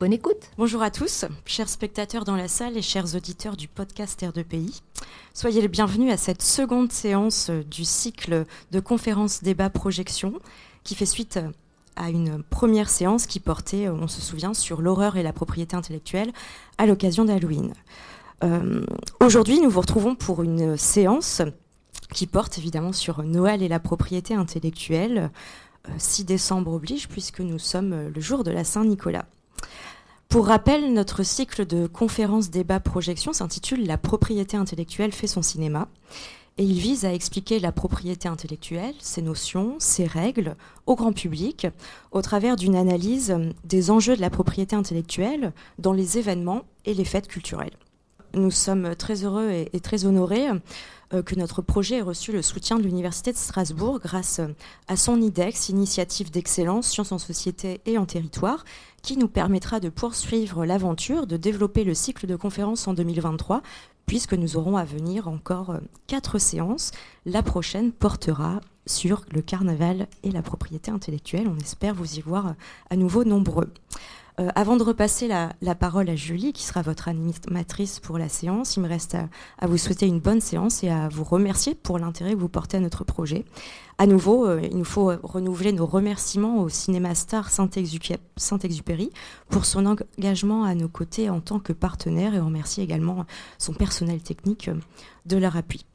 Bonne écoute Bonjour à tous, chers spectateurs dans la salle et chers auditeurs du podcast R2PI. Soyez les bienvenus à cette seconde séance du cycle de conférences débat projection qui fait suite à une première séance qui portait, on se souvient, sur l'horreur et la propriété intellectuelle à l'occasion d'Halloween. Euh, Aujourd'hui, nous vous retrouvons pour une séance qui porte évidemment sur Noël et la propriété intellectuelle. 6 décembre oblige puisque nous sommes le jour de la Saint-Nicolas. Pour rappel, notre cycle de conférences, débats, projections s'intitule La propriété intellectuelle fait son cinéma et il vise à expliquer la propriété intellectuelle, ses notions, ses règles au grand public au travers d'une analyse des enjeux de la propriété intellectuelle dans les événements et les fêtes culturelles. Nous sommes très heureux et, très honorés euh, que notre projet ait reçu le soutien de l'Université de Strasbourg grâce à son IDEX, Initiative d'excellence, sciences en société et en territoire, qui nous permettra de poursuivre l'aventure, de développer le cycle de conférences en 2023, puisque nous aurons à venir encore euh, quatre séances. La prochaine portera sur le carnaval et la propriété intellectuelle. On espère vous y voir à nouveau nombreux. Euh, avant de repasser la, la, parole à Julie, qui sera votre animatrice pour la séance, il me reste à, à vous souhaiter une bonne séance et à vous remercier pour l'intérêt que vous portez à notre projet. À nouveau, euh, il nous faut renouveler nos remerciements au cinéma star Saint-Exupéry pour son engagement à nos côtés en tant que partenaire et on remercie également son personnel technique de leur appui.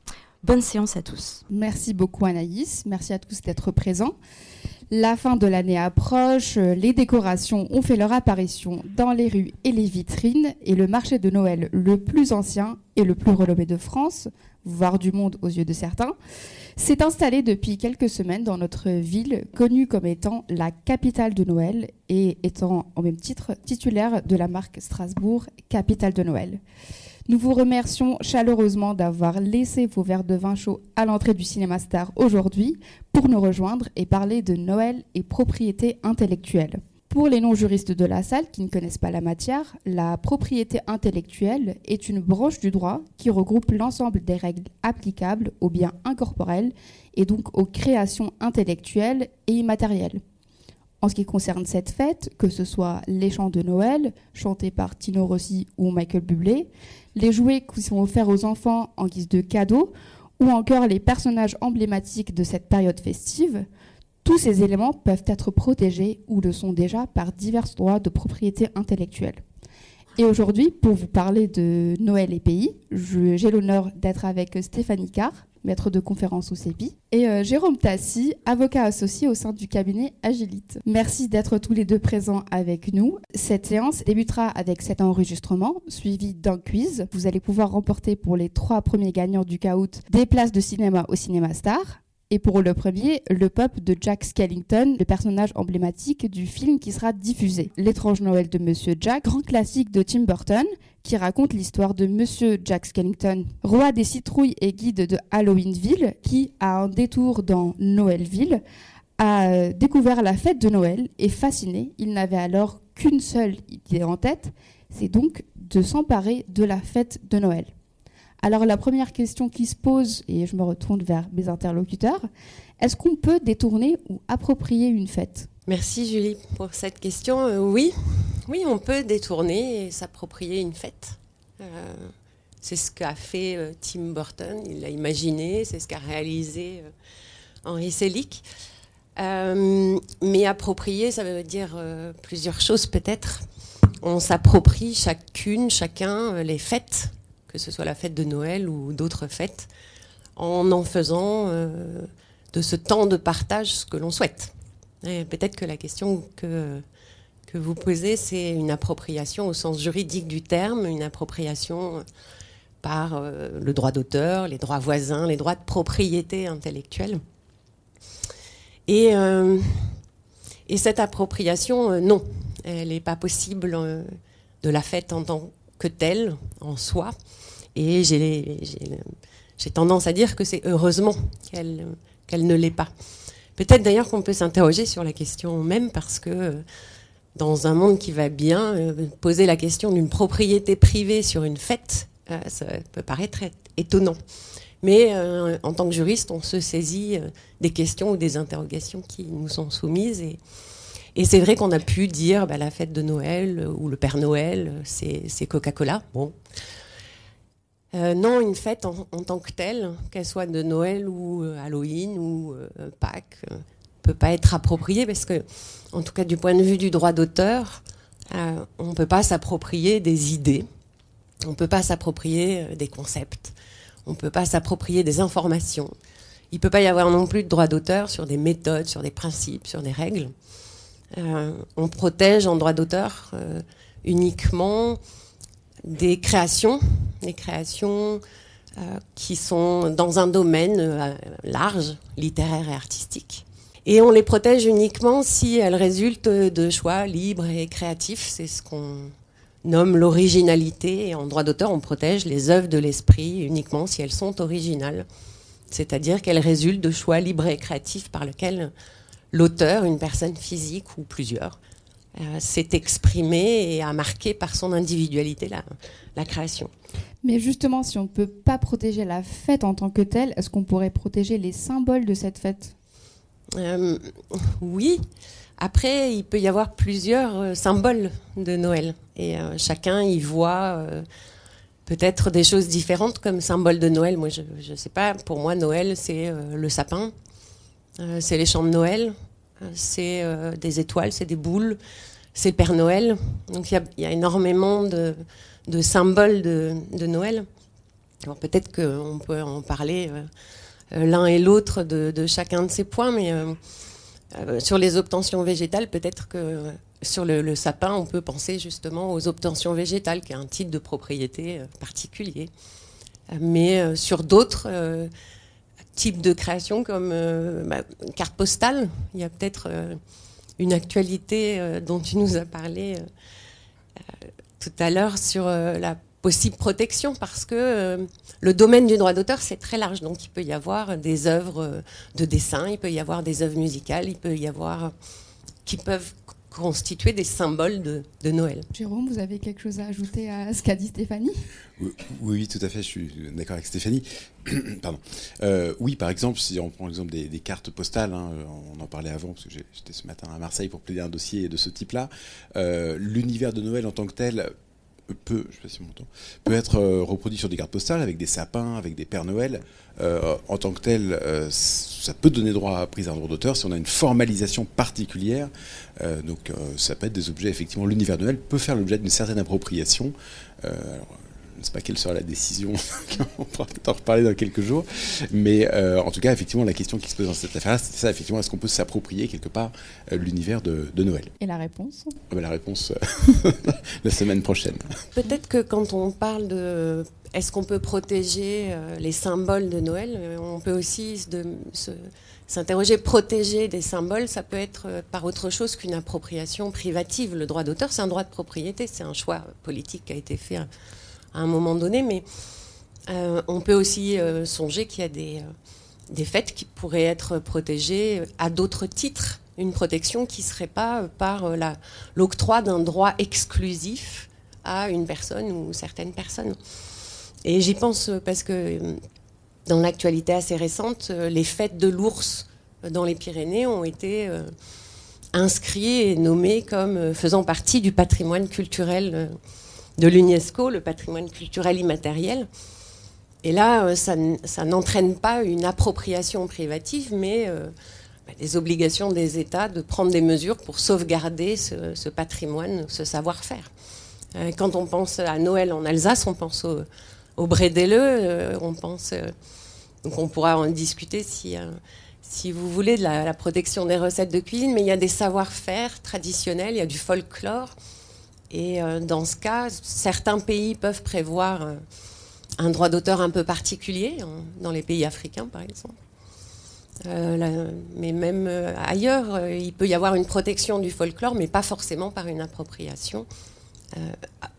Bonne séance à tous. Merci beaucoup Anaïs, merci à tous d'être présents. La fin de l'année approche, les décorations ont fait leur apparition dans les rues et les vitrines et le marché de Noël le plus ancien et le plus relevé de France, voire du monde aux yeux de certains, s'est installé depuis quelques semaines dans notre ville, connue comme étant la capitale de Noël et étant en même titre titulaire de la marque Strasbourg, capitale de Noël. Nous vous remercions chaleureusement d'avoir laissé vos verres de vin chaud à l'entrée du Cinéma Star aujourd'hui pour nous rejoindre et parler de Noël et propriété intellectuelle. Pour les non-juristes de la salle qui ne connaissent pas la matière, la propriété intellectuelle est une branche du droit qui regroupe l'ensemble des règles applicables aux biens incorporels et donc aux créations intellectuelles et immatérielles. En ce qui concerne cette fête, que ce soit les chants de Noël, chantés par Tino Rossi ou Michael Bublé, les jouets qui sont offerts aux enfants en guise de cadeaux, ou encore les personnages emblématiques de cette période festive, tous ces éléments peuvent être protégés ou le sont déjà par divers droits de propriété intellectuelle. Et aujourd'hui, pour vous parler de Noël et pays, j'ai l'honneur d'être avec Stéphanie Carr, maître de conférence au CEPI, et euh, Jérôme Tassi, avocat associé au sein du cabinet Agilite. Merci d'être tous les deux présents avec nous. Cette séance débutera avec cet enregistrement, suivi d'un quiz. Vous allez pouvoir remporter pour les trois premiers gagnants du caout des places de cinéma au Cinéma Star. Et pour le premier, le pop de Jack Skellington, le personnage emblématique du film qui sera diffusé. L'étrange Noël de Monsieur Jack, grand classique de Tim Burton, qui raconte l'histoire de Monsieur Jack Skellington, roi des citrouilles et guide de Halloweenville, qui, à un détour dans Noëlville, a découvert la fête de Noël et fasciné, il n'avait alors qu'une seule idée en tête, c'est donc de s'emparer de la fête de Noël. Alors la première question qui se pose, et je me retourne vers mes interlocuteurs, est-ce qu'on peut détourner ou approprier une fête? Merci Julie pour cette question. Euh, oui, oui, on peut détourner et s'approprier une fête. Euh, c'est ce qu'a fait euh, Tim Burton, il l'a imaginé, c'est ce qu'a réalisé Henri Selick. Mais approprier, ça veut dire plusieurs choses peut-être. On s'approprie chacune, chacun les fêtes que ce soit la fête de Noël ou d'autres fêtes, en en faisant euh, de ce temps de partage ce que l'on souhaite. Peut-être que la question que, que vous posez, c'est une appropriation au sens juridique du terme, une appropriation par euh, le droit d'auteur, les droits voisins, les droits de propriété intellectuelle. Et, euh, et cette appropriation, non, elle n'est pas possible de la fête en tant que telle en soi. Et j'ai tendance à dire que c'est heureusement qu'elle ne l'est pas. Peut-être d'ailleurs qu'on peut s'interroger sur la question même parce que dans un monde qui va bien, euh, poser la question d'une propriété privée sur une fête, euh, ça peut paraître étonnant. Mais euh, en tant que juriste, on se saisit des questions ou des interrogations qui nous sont soumises. Et, et c'est vrai qu'on a pu dire bah, la fête de Noël ou le Père Noël, c'est Coca-Cola. Bon. Non, une fête en, tant que telle, qu'elle soit de Noël ou Halloween ou Pâques, peut pas être appropriée parce que en tout cas du point de vue du droit d'auteur, euh, on ne peut pas s'approprier des idées, on ne peut pas s'approprier euh, des concepts, on ne peut pas s'approprier des informations. Il ne peut pas y avoir non plus de droit d'auteur sur des méthodes, sur des principes, sur des règles. Euh, on protège en droit d'auteur uniquement des créations, des créations qui sont dans un domaine large, littéraire et artistique. Et on les protège uniquement si elles résultent de choix libres et créatifs. C'est ce qu'on nomme l'originalité. Et en droit d'auteur, on protège les œuvres de l'esprit uniquement si elles sont originales. C'est-à-dire qu'elles résultent de choix libres et créatifs par lesquels l'auteur, une personne physique ou plusieurs, euh, s'est exprimé et a marqué par son individualité la, la création. Mais justement, si on ne peut pas protéger la fête en tant que telle, est-ce qu'on pourrait protéger les symboles de cette fête? Euh, oui. Après, il peut y avoir plusieurs euh, symboles de Noël. Et chacun y voit peut-être des choses différentes comme symbole de Noël. Moi, je ne sais pas. Pour moi, Noël, c'est le sapin, c'est les chants de Noël, c'est des étoiles, c'est des boules, c'est le Père Noël. Donc, il y, a énormément de, symboles de, Noël. Alors, peut-être qu'on peut en parler euh, l'un et l'autre de, chacun de ces points, mais euh, euh, sur les obtentions végétales, peut-être que sur le, sapin, on peut penser justement aux obtentions végétales, qui est un titre de propriété particulier. Mais sur d'autres types de créations comme bah, carte postale, il y a peut-être une actualité dont tu nous as parlé tout à l'heure sur la possible protection parce que euh, le domaine du droit d'auteur, c'est très large. Donc il peut y avoir des œuvres euh, de dessin, il peut y avoir des œuvres musicales, il peut y avoir qui peuvent constituer des symboles de, Noël. Jérôme, vous avez quelque chose à ajouter à ce qu'a dit Stéphanie? Oui, oui, tout à fait, je suis d'accord avec Stéphanie. Pardon. Euh, oui, par exemple, si on prend l'exemple des, cartes postales, hein, on en parlait avant, parce que j'étais ce matin à Marseille pour plaider un dossier de ce type-là, l'univers de Noël en tant que tel peut, peut être euh, reproduit sur des cartes postales avec des sapins, avec des Pères Noël. Euh, en tant que tel, euh, ça peut donner droit à prise d'un droit d'auteur si on a une formalisation particulière. donc ça peut être des objets, effectivement, l'univers Noël peut faire l'objet d'une certaine appropriation. Alors, ne sais pas quelle sera la décision, on pourra peut-être en reparler dans quelques jours. Mais euh, en tout cas, effectivement, la question qui se pose dans cette affaire c'est ça, effectivement, est-ce qu'on peut s'approprier quelque part euh, l'univers de, Noël? Et la réponse? Ah ben, La réponse, euh, la semaine prochaine. Peut-être que quand on parle de est-ce qu'on peut protéger les symboles de Noël, on peut aussi s'interroger, protéger des symboles, ça peut être par autre chose qu'une appropriation privative. Le droit d'auteur, c'est un droit de propriété, c'est un choix politique qui a été fait à un moment donné, mais euh, on peut aussi euh, songer qu'il y a des, euh, des fêtes qui pourraient être protégées à d'autres titres, une protection qui ne serait pas par l'octroi d'un droit exclusif à une personne ou certaines personnes. Et j'y pense parce que dans l'actualité assez récente, les fêtes de l'ours dans les Pyrénées ont été inscrits et nommés comme faisant partie du patrimoine culturel de l'UNESCO, le patrimoine culturel immatériel. Et là, euh, ça, n'entraîne pas une appropriation privative, mais euh, bah, des obligations des États de prendre des mesures pour sauvegarder ce, patrimoine, ce savoir-faire. Euh, quand on pense à Noël en Alsace, on pense au, au on pense. donc on pourra en discuter si, si vous voulez, de la protection des recettes de cuisine, mais il y a des savoir-faire traditionnels, il y a du folklore. Et euh, dans ce cas, certains pays peuvent prévoir euh, un droit d'auteur un peu particulier, dans les pays africains par exemple. Euh, mais même ailleurs, il peut y avoir une protection du folklore, mais pas forcément par une appropriation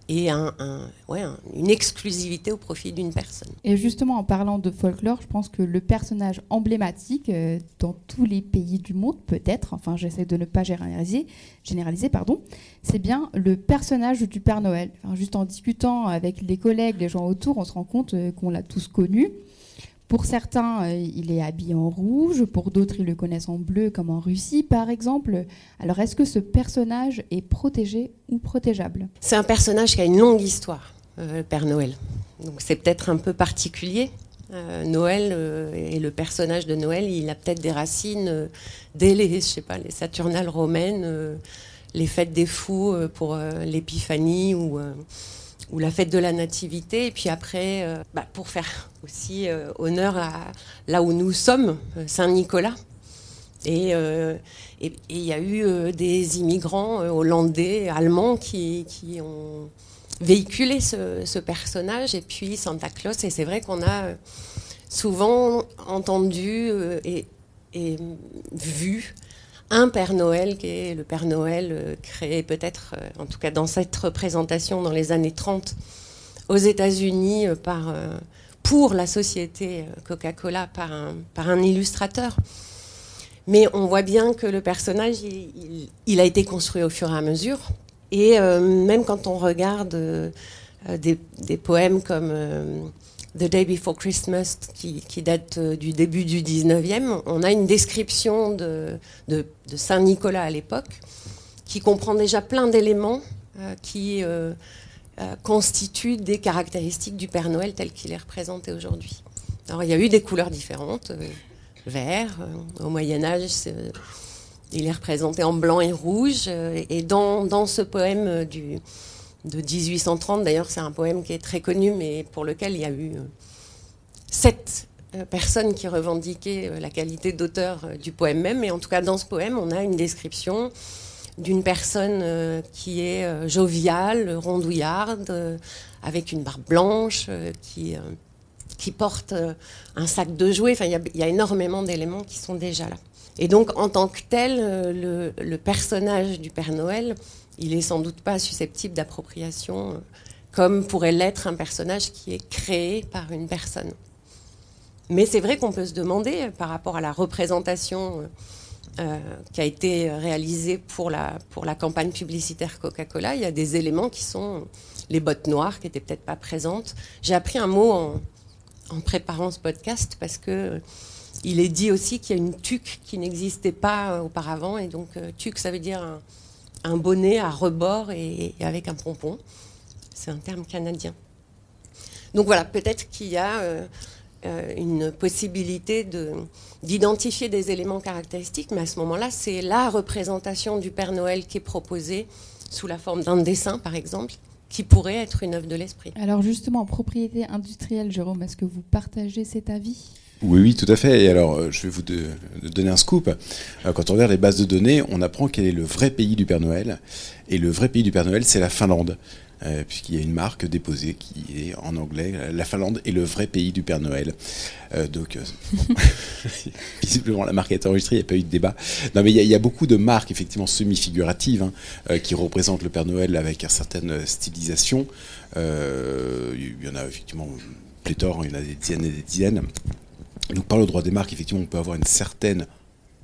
et une exclusivité au profit d'une personne. Et justement, en parlant de folklore, je pense que le personnage emblématique euh, dans tous les pays du monde, peut-être, enfin j'essaie de ne pas généraliser, généraliser pardon, c'est bien le personnage du Père Noël. juste en discutant avec les collègues, les gens autour, on se rend compte euh, qu'on l'a tous connu. Pour certains, euh, il est habillé en rouge, pour d'autres, ils le connaissent en bleu, comme en Russie, par exemple. Alors, est-ce que ce personnage est protégé ou protégeable? C'est un personnage qui a une longue histoire, euh, le Père Noël. Donc, c'est peut-être un peu particulier. Euh, Noël et le personnage de Noël, il a peut-être des racines dès les, je sais pas, les Saturnales romaines, les fêtes des fous pour l'épiphanie ou ou la fête de la nativité. Et puis après, euh, bah, pour faire aussi euh, honneur à là où nous sommes, euh, Saint-Nicolas. Et il y a eu des immigrants hollandais, allemands qui, ont véhiculé ce, personnage. Et puis Santa Claus. Et c'est vrai qu'on a souvent entendu et vu un Père Noël qui est le Père Noël euh, créé peut-être, euh, en tout cas dans cette représentation dans les années 30 aux États-Unis euh, par, pour la société Coca-Cola par un, illustrateur. Mais on voit bien que le personnage, il, a été construit au fur et à mesure. Et même quand on regarde des, poèmes comme The Day Before Christmas, qui, date euh, du début du 19e, on a une description de, Saint-Nicolas à l'époque, qui comprend déjà plein d'éléments euh, qui euh, constituent des caractéristiques du Père Noël tel qu'il est représenté aujourd'hui. Alors il y a eu des couleurs différentes, vert, au Moyen Âge, il est représenté en blanc et rouge, et dans, dans ce poème du de 1830. D'ailleurs, c'est un poème qui est très connu, mais pour lequel il y a eu euh, sept euh, personnes qui revendiquaient euh, la qualité d'auteur du poème même. Et en tout cas, dans ce poème, on a une description d'une personne qui est joviale, rondouillarde, avec une barbe blanche, qui, qui porte un sac de jouets. Enfin, il y, a énormément d'éléments qui sont déjà là. Et donc, en tant que tel, le personnage du Père Noël il est sans doute pas susceptible d'appropriation euh, comme pourrait l'être un personnage qui est créé par une personne. Mais c'est vrai qu'on peut se demander, euh, par rapport à la représentation euh, qui a été réalisée pour la, pour la campagne publicitaire Coca-Cola, il y a des éléments qui sont les bottes noires qui n'étaient peut-être pas présentes. J'ai appris un mot en, préparant ce podcast parce que il est dit aussi qu'il y a une tuque qui n'existait pas auparavant. Et donc, tuque, ça veut dire un, bonnet à rebord et, avec un pompon. C'est un terme canadien. Donc voilà, peut-être qu'il y a euh, euh, une possibilité d'identifier des éléments caractéristiques, mais à ce moment-là, c'est la représentation du Père Noël qui est proposée sous la forme d'un dessin, par exemple, qui pourrait être une œuvre de l'esprit. Alors justement, propriété industrielle, Jérôme, est-ce que vous partagez cet avis? Oui, oui, tout à fait. Et alors, euh, je vais vous donner un scoop. Euh, quand on regarde les bases de données, on apprend quel est le vrai pays du Père Noël. Et le vrai pays du Père Noël, c'est la Finlande. Euh, puisqu'il y a une marque déposée qui est en anglais. La Finlande est le vrai pays du Père Noël. donc, visiblement, la marque est enregistrée, il n'y a pas eu de débat. Non, mais il y, a beaucoup de marques, effectivement, semi-figuratives, hein, qui représentent le Père Noël avec une certaine stylisation. il y en a effectivement pléthore, il y en a des dizaines et des dizaines. Donc par le droit des marques, effectivement, on peut avoir une certaine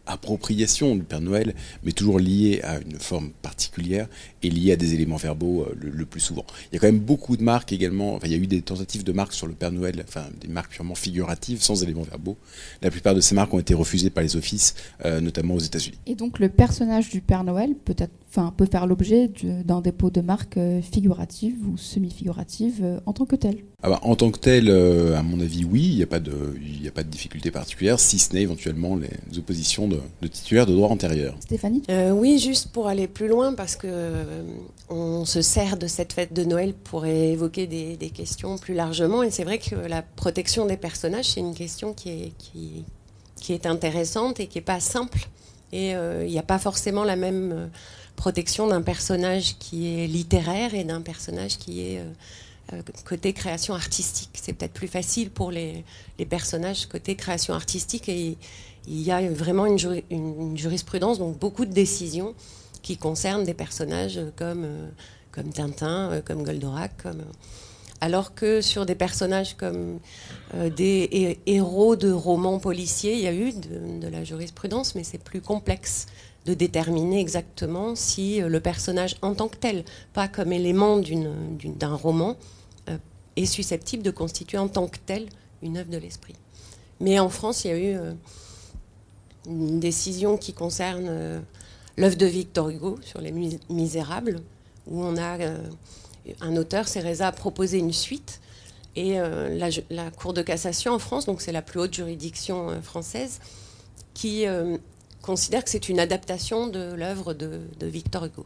appropriation du Père Noël, mais toujours liée à une forme particulière et liée à des éléments verbaux euh, le, plus souvent. Il y a quand même beaucoup de marques également, enfin, il y a eu des tentatives de marques sur le Père Noël, enfin des marques purement figuratives, sans éléments verbaux. La plupart de ces marques ont été refusées par les offices, euh, notamment aux États-Unis. Et donc le personnage du Père Noël peut être enfin, peut faire l'objet d'un dépôt de marque euh, figurative ou semi-figurative euh, en tant que tel. Ah bah, en tant que tel, euh, à mon avis, oui, il n'y a, pas de, a pas de difficulté particulière, si ce n'est éventuellement les oppositions de, titulaires de droit antérieur. Stéphanie? Oui, juste pour aller plus loin, parce que on se sert de cette fête de Noël pour évoquer des, questions plus largement, et c'est vrai que la protection des personnages, c'est une question qui est, qui, qui est intéressante et qui n'est pas simple. Et il n'y a pas forcément la même protection d'un personnage qui est littéraire et d'un personnage qui est euh, euh, côté création artistique. C'est peut-être plus facile pour les, personnages côté création artistique et il y a vraiment une, jurisprudence, donc beaucoup de décisions qui concernent des personnages comme, euh, comme Tintin, comme Goldorak, comme alors que sur des personnages comme des héros de romans policiers, il y a eu de, la jurisprudence, mais c'est plus complexe de déterminer exactement si euh, le personnage en tant que tel, pas comme élément d'un roman, euh, est susceptible de constituer en tant que tel une œuvre de l'esprit. Mais en France, il y a eu une décision qui concerne l'œuvre de Victor Hugo sur les Misérables, où on a un auteur, Céreza, a proposé une suite. Et euh, la, Cour de cassation en France, donc c'est la plus haute juridiction euh, française, qui euh, considère que c'est une adaptation de l'œuvre de, Victor Hugo.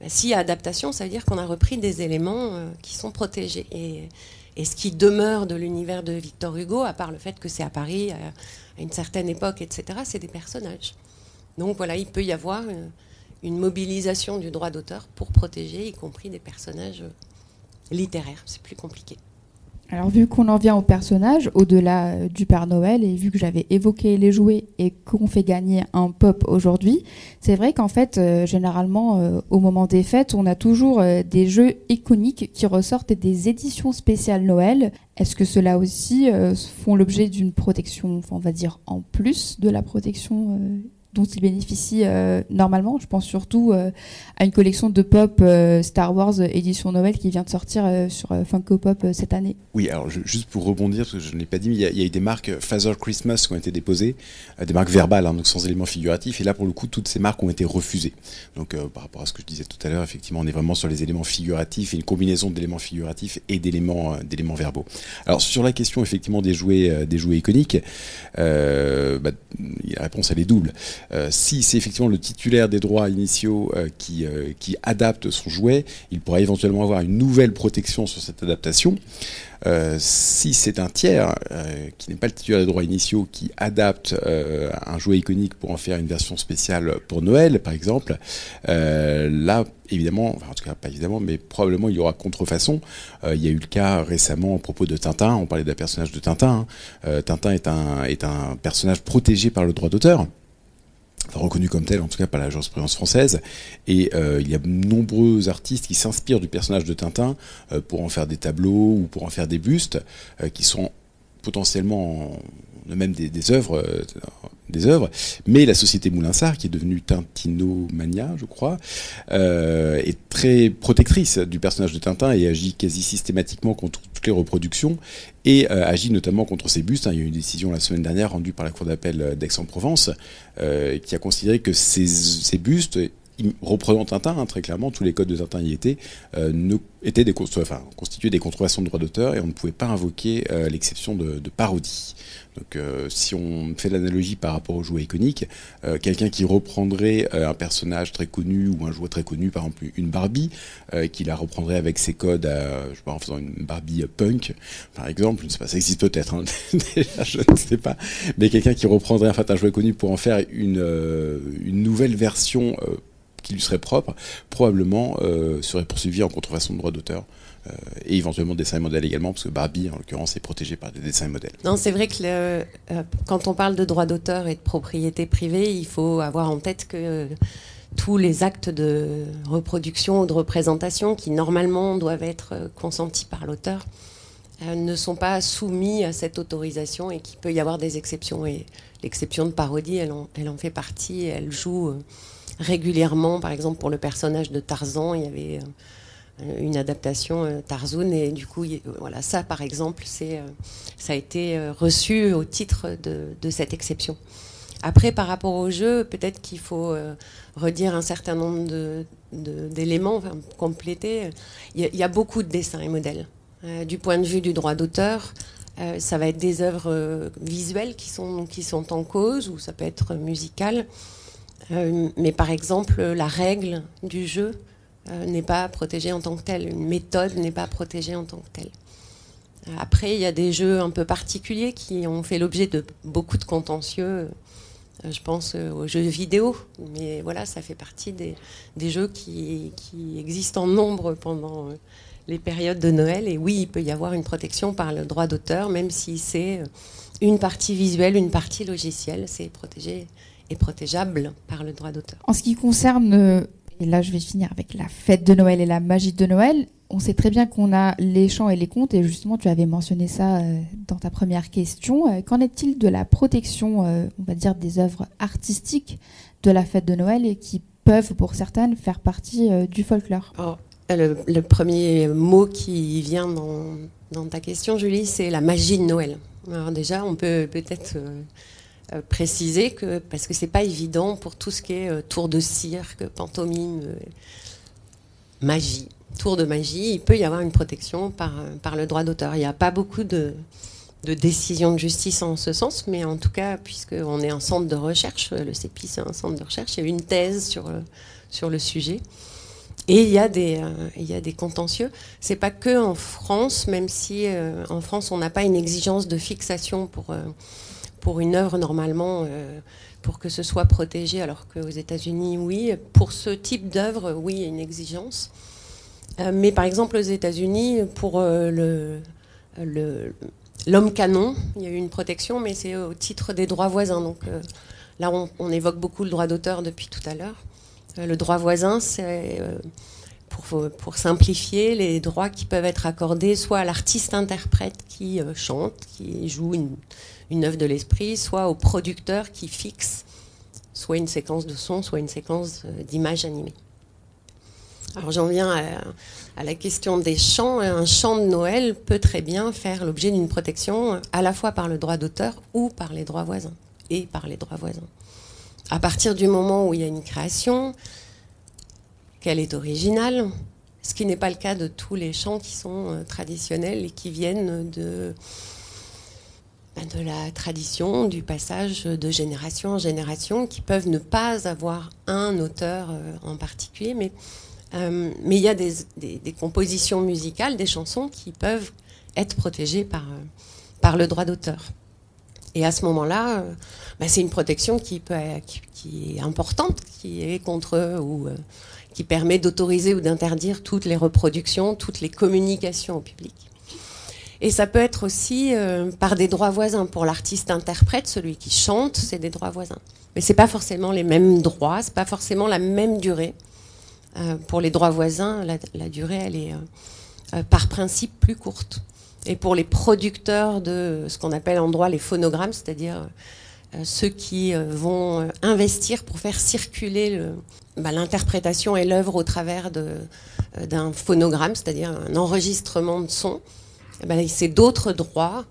Ben, a adaptation, ça veut dire qu'on a repris des éléments qui sont protégés. Et, ce qui demeure de l'univers de Victor Hugo, à part le fait que c'est à Paris, à, une certaine époque, etc., c'est des personnages. Donc voilà, il peut y avoir une mobilisation du droit d'auteur pour protéger, y compris des personnages littéraires. C'est plus compliqué. Alors vu qu'on en vient aux personnages, au-delà euh, du Père Noël, et vu que j'avais évoqué les jouets et qu'on fait gagner un pop aujourd'hui, c'est vrai qu'en fait, euh, généralement, euh, au moment des fêtes, on a toujours des jeux iconiques qui ressortent et des éditions spéciales Noël. Est-ce que cela aussi font l'objet d'une protection, on va dire, en plus de la protection dont il bénéficie euh, normalement. Je pense surtout euh, à une collection de pop euh, Star Wars édition Noël qui vient de sortir sur Funko Pop cette année. Oui, alors juste pour rebondir, parce que je ne l'ai pas dit, mais il y, a eu des marques Father Christmas qui ont été déposées, des marques verbales, hein, donc sans éléments figuratifs. Et là, pour le coup, toutes ces marques ont été refusées. Donc par rapport à ce que je disais tout à l'heure, effectivement, on est vraiment sur les éléments figuratifs et une combinaison d'éléments figuratifs et d'éléments d'éléments verbaux. Alors sur la question effectivement des jouets, des jouets iconiques, bah, la réponse elle est double. Euh, si c'est effectivement le titulaire des droits initiaux euh, qui, euh, qui adapte son jouet, il pourra éventuellement avoir une nouvelle protection sur cette adaptation. si c'est un tiers qui n'est pas le titulaire des droits initiaux qui adapte un jouet iconique pour en faire une version spéciale pour Noël, par exemple, là, évidemment, en tout cas pas évidemment, mais probablement il y aura contrefaçon. il y a eu le cas récemment à propos de Tintin, on parlait d'un personnage de Tintin. Hein. Tintin est un, est un personnage protégé par le droit d'auteur reconnu comme tel, en tout cas par la jurisprudence française. Et euh, il y a de nombreux artistes qui s'inspirent du personnage de Tintin euh, pour en faire des tableaux ou pour en faire des bustes euh, qui sont potentiellement même des, des œuvres des œuvres. Mais la société Moulinsart, qui est devenue Tintinomania, je crois, euh, est très protectrice du personnage de Tintin et agit quasi systématiquement contre toutes les reproductions et euh, agit notamment contre ses bustes. Hein. Il y a eu une décision la semaine dernière rendue par la Cour d'appel d'Aix-en-Provence euh, qui a considéré que ces, ces bustes reprenant Tintin, hein, très clairement, tous les codes de Tintin y étaient, ne, étaient des, enfin, constituaient des de droit d'auteur et on ne pouvait pas invoquer l'exception de, parodie. Donc, euh, si on fait l'analogie par rapport aux jouets iconiques, euh, quelqu'un qui reprendrait euh, un personnage très connu ou un jouet très connu, par exemple une Barbie, qui la reprendrait avec ses codes, en faisant une Barbie punk, par exemple, je ne sais pas, ça existe peut-être, hein, je ne sais pas, mais quelqu'un qui reprendrait en un jouet connu pour en faire une nouvelle version qui lui serait propre, probablement serait poursuivi en contrefaçon de droit d'auteur. Euh, et éventuellement dessin et modèle également, parce que Barbie, en l'occurrence, est protégée par des dessins et modèles. Non, c'est vrai que euh, quand on parle de droit d'auteur et de propriété privée, il faut avoir en tête que tous les actes de reproduction ou de représentation qui normalement doivent être consentis par l'auteur euh, ne sont pas soumis à cette autorisation et qu'il peut y avoir des exceptions. Et l'exception de parodie, elle en, elle en fait partie. Elle joue régulièrement, par exemple pour le personnage de Tarzan, il y avait euh, une adaptation euh, Tarzoun et du coup voilà ça par exemple c'est euh, ça a été reçu au titre de, cette exception. Après par rapport au jeu peut-être qu'il faut redire un certain nombre d'éléments compléter. Il y, a beaucoup de dessins et modèles. Du point de vue du droit d'auteur ça va être des œuvres visuelles qui sont qui sont en cause ou ça peut être musical mais par exemple la règle du jeu euh, n'est pas protégée en tant que telle. Une méthode n'est pas protégée en tant que telle. Euh, après, il y a des jeux un peu particuliers qui ont fait l'objet de beaucoup de contentieux. Euh, je pense aux jeux vidéo, mais voilà, ça fait partie des, jeux qui, existent en nombre pendant les périodes de Noël. Et oui, il peut y avoir une protection par le droit d'auteur, même si c'est une partie visuelle, une partie logicielle, c'est protégé et protégeable par le droit d'auteur. En ce qui concerne Et là, je vais finir avec la fête de Noël et la magie de Noël. On sait très bien qu'on a les chants et les contes, et justement, tu avais mentionné ça euh, dans ta première question. Euh, Qu'en est-il de la protection, euh, on va dire, des œuvres artistiques de la fête de Noël et qui peuvent, pour certaines, faire partie euh, du folklore? Alors, le, le premier mot qui vient dans, dans ta question, Julie, c'est la magie de Noël. Alors déjà, on peut peut-être euh, euh, préciser que parce que c'est pas évident pour tout ce qui est euh, tour de cirque, pantomime, euh, magie, tour de magie, il peut y avoir une protection par, euh, par le droit d'auteur. Il n'y a pas beaucoup de, de décisions de justice en ce sens, mais en tout cas, puisqu'on est un centre de recherche, euh, le CEPI c'est un centre de recherche, il y a une thèse sur, euh, sur le sujet. Et il y a des, euh, il y a des contentieux. C'est pas que en France, même si euh, en France on n'a pas une exigence de fixation pour, euh, pour une œuvre normalement, euh, pour que ce soit protégé, alors qu'aux États-Unis, oui. Pour ce type d'œuvre, oui, il y a une exigence. Euh, mais par exemple, aux États-Unis, pour euh, l'homme canon, il y a eu une protection, mais c'est au titre des droits voisins. Donc là, on, évoque beaucoup le droit d'auteur depuis tout à l'heure. Le droit voisin, c'est pour, simplifier les droits qui peuvent être accordés soit à l'artiste-interprète qui euh, chante, qui joue une, une œuvre de l'esprit, soit au producteur qui fixe soit une séquence de son, soit une séquence euh, d'images animées. Alors j'en viens à, à la question des chants. Un chant de Noël peut très bien faire l'objet d'une protection euh, à la fois par le droit d'auteur ou par les droits voisins et par les droits voisins. À partir du moment où il y a une création, qu'elle est originale, ce qui n'est pas le cas de tous les chants qui sont euh, traditionnels et qui viennent de, de la tradition, du passage de génération en génération, qui peuvent ne pas avoir un auteur euh, en particulier, mais euh, mais il y a des, compositions musicales, des chansons qui peuvent être protégées par, euh, par le droit d'auteur. Et à ce moment-là, bah, c'est une protection qui, peut, qui, est importante, qui est contre ou qui permet d'autoriser ou d'interdire toutes les reproductions, toutes les communications au public. Et ça peut être aussi euh, par des droits voisins. Pour l'artiste-interprète, celui qui chante, c'est des droits voisins. Mais c'est pas forcément les mêmes droits, c'est pas forcément la même durée. Euh, pour les droits voisins, la, durée, elle est euh, par principe plus courte. Et pour les producteurs de ce qu'on appelle en droit les phonogrammes, c'est-à-dire ceux qui vont investir pour faire circuler le- bah, l'interprétation et l'œuvre au travers d'un phonogramme, c'est-à-dire un enregistrement de son, eh ben, c'est d'autres droits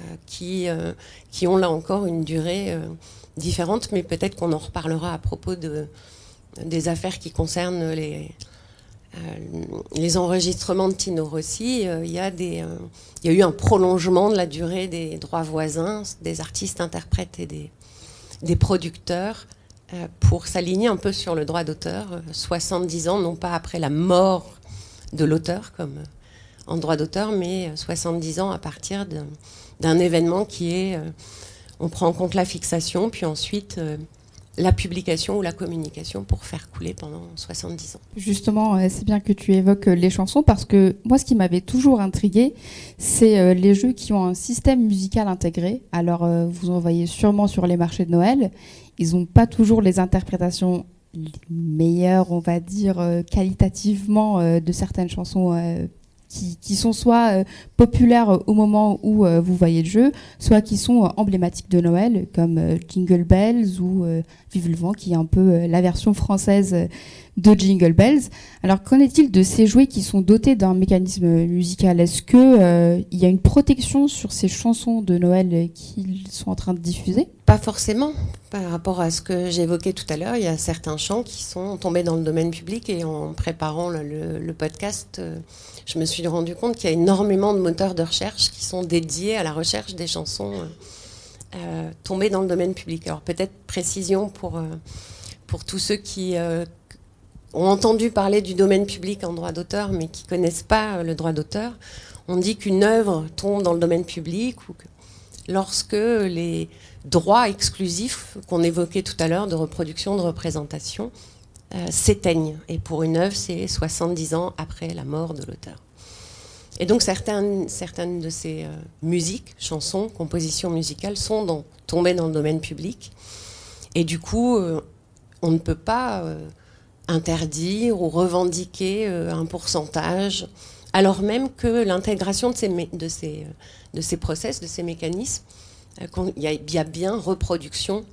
euh, qui, euh, qui ont là encore une durée euh, différente, mais peut-être qu'on en reparlera à propos de, des affaires qui concernent les, les enregistrements de Tino Rossi. Il y, a il y a eu un prolongement de la durée des droits voisins, des artistes, interprètes et des, des producteurs pour s'aligner un peu sur le droit d'auteur. Euh, 70 ans, non pas après la mort de l'auteur, comme en droit d'auteur, mais euh, 70 ans à partir d'un- événement qui est, euh, on prend en compte la fixation, puis ensuite euh, la publication ou la communication pour faire couler pendant 70 ans. Justement, euh, c'est bien que tu évoques euh, les chansons parce que moi, ce qui m'avait toujours intrigué, c'est euh, les jeux qui ont un système musical intégré. Alors, euh, vous en voyez sûrement sur les marchés de Noël. Ils n'ont pas toujours les interprétations meilleures, on va dire, euh, qualitativement euh, de certaines chansons. Qui, sont soit euh, populaires euh, au moment où euh, vous voyez le jeu, soit qui sont emblématiques de Noël, comme Jingle Bells ou Vive le vent, qui est un peu la version française de Jingle Bells. Alors, qu'en est-il de ces jouets qui sont dotés d'un mécanisme musical? Est-ce euh, il y a une protection sur ces chansons de Noël qu'ils sont en train de diffuser? Pas forcément. Par rapport à ce que j'évoquais tout à l'heure, il y a certains chants qui sont tombés dans le domaine public et en préparant le, podcast, je me suis rendu compte qu'il y a énormément de moteurs de recherche qui sont dédiés à la recherche des chansons euh, euh, tombées dans le domaine public. Alors peut-être précision pour, euh, tous ceux qui ont entendu parler du domaine public en droit d'auteur mais qui connaissent pas le droit d'auteur. On dit qu'une œuvre tombe dans le domaine public lorsque les droits exclusifs qu'on évoquait tout à l'heure de reproduction, de représentation, euh, s'éteignent. Et pour une œuvre, c'est 70 ans après la mort de l'auteur. Et donc certaines, certaines de ces euh, musiques, chansons, compositions musicales sont tombées dans le domaine public. Et du coup, euh, on ne peut pas euh, interdire ou revendiquer un pourcentage, alors même que l'intégration de ces, de, ces, de ces process, de ces mécanismes, il y, a bien reproduction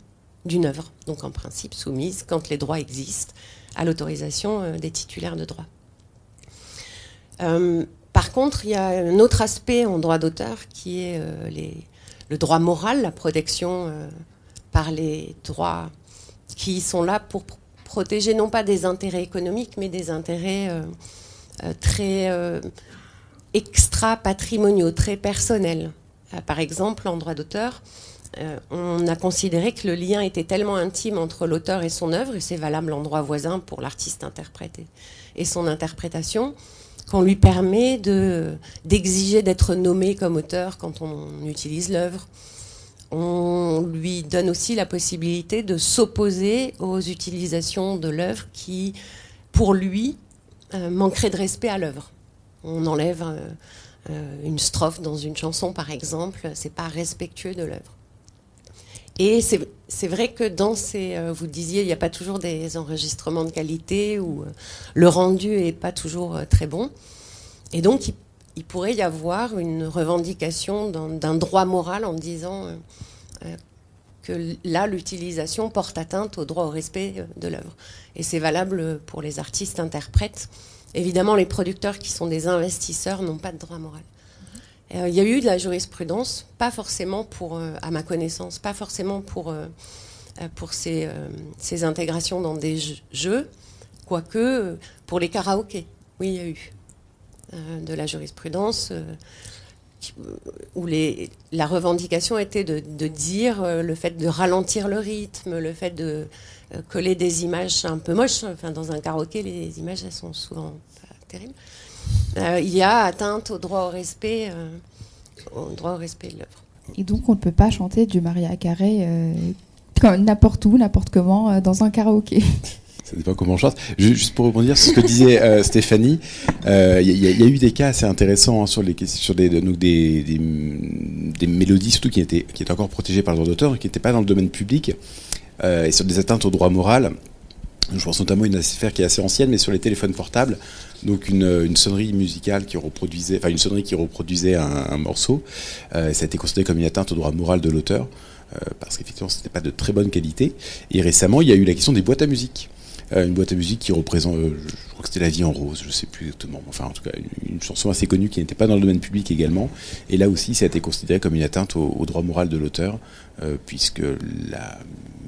d'une œuvre, donc en principe soumise, quand les droits existent, à l'autorisation des titulaires de droits. par contre, il y a un autre aspect en droit d'auteur qui est les, le droit moral, la protection par les droits qui sont là pour protéger non pas des intérêts économiques, mais des intérêts euh, euh, très euh, extra-patrimoniaux, très personnels. par exemple, en droit d'auteur, on a considéré que le lien était tellement intime entre l'auteur et son œuvre, et c'est valable en droit voisin pour l'artiste interprété et son interprétation, qu'on lui permet d'exiger d'être nommé comme auteur quand on utilise l'œuvre, on lui donne aussi la possibilité de s'opposer aux utilisations de l'œuvre qui, pour lui, euh, manqueraient de respect à l'œuvre. On enlève euh, euh, une strophe dans une chanson, par exemple, c'est pas respectueux de l'œuvre. Et c'est vrai que dans ces, vous disiez, il n'y a pas toujours des enregistrements de qualité ou le rendu est pas toujours très bon. Et donc, il pourrait y avoir une revendication d'un droit moral en disant euh, euh, que là, l'utilisation porte atteinte au droit au respect euh, de l'œuvre. Et c'est valable pour les artistes interprètes. Évidemment, les producteurs qui sont des investisseurs n'ont pas de droit moral. Il y a eu de la jurisprudence, pas forcément pour, à ma connaissance, pas forcément pour, pour ces, ces intégrations dans des jeux, quoique pour les karaokés. Oui, il y a eu. Euh, de la jurisprudence euh, où la revendication était de, dire euh, le fait de ralentir le rythme, le fait de coller des images un peu moches. Enfin, dans un karaoké, les images elles sont souvent terribles. Il y a atteinte au droit au respect, au droit au respect de l'œuvre. Et donc, on ne peut pas chanter du Maria Carré n'importe où, n'importe comment, dans un karaoké ça dépend comment on chante. Juste pour rebondir sur ce que disait euh, Stéphanie, il euh, y, a eu des cas assez intéressants hein, sur, les, sur des, des, des, des, mélodies, surtout qui étaient, qui étaient encore protégées par le droit d'auteur, qui n'étaient pas dans le domaine public, euh, et sur des atteintes au droit moral. Je pense notamment à une affaire qui est assez ancienne, mais sur les téléphones portables, donc une, sonnerie musicale qui reproduisait, enfin une sonnerie qui reproduisait un, morceau, ça a été considéré comme une atteinte au droit moral de l'auteur. parce qu'effectivement, ce n'était pas de très bonne qualité. Et récemment, il y a eu la question des boîtes à musique. Euh, une boîte à musique qui représente, euh, je crois que c'était La vie en rose, je sais plus exactement, enfin en tout cas une, chanson assez connue qui n'était pas dans le domaine public également. Et là aussi, ça a été considéré comme une atteinte au, droit moral de l'auteur, euh, puisque la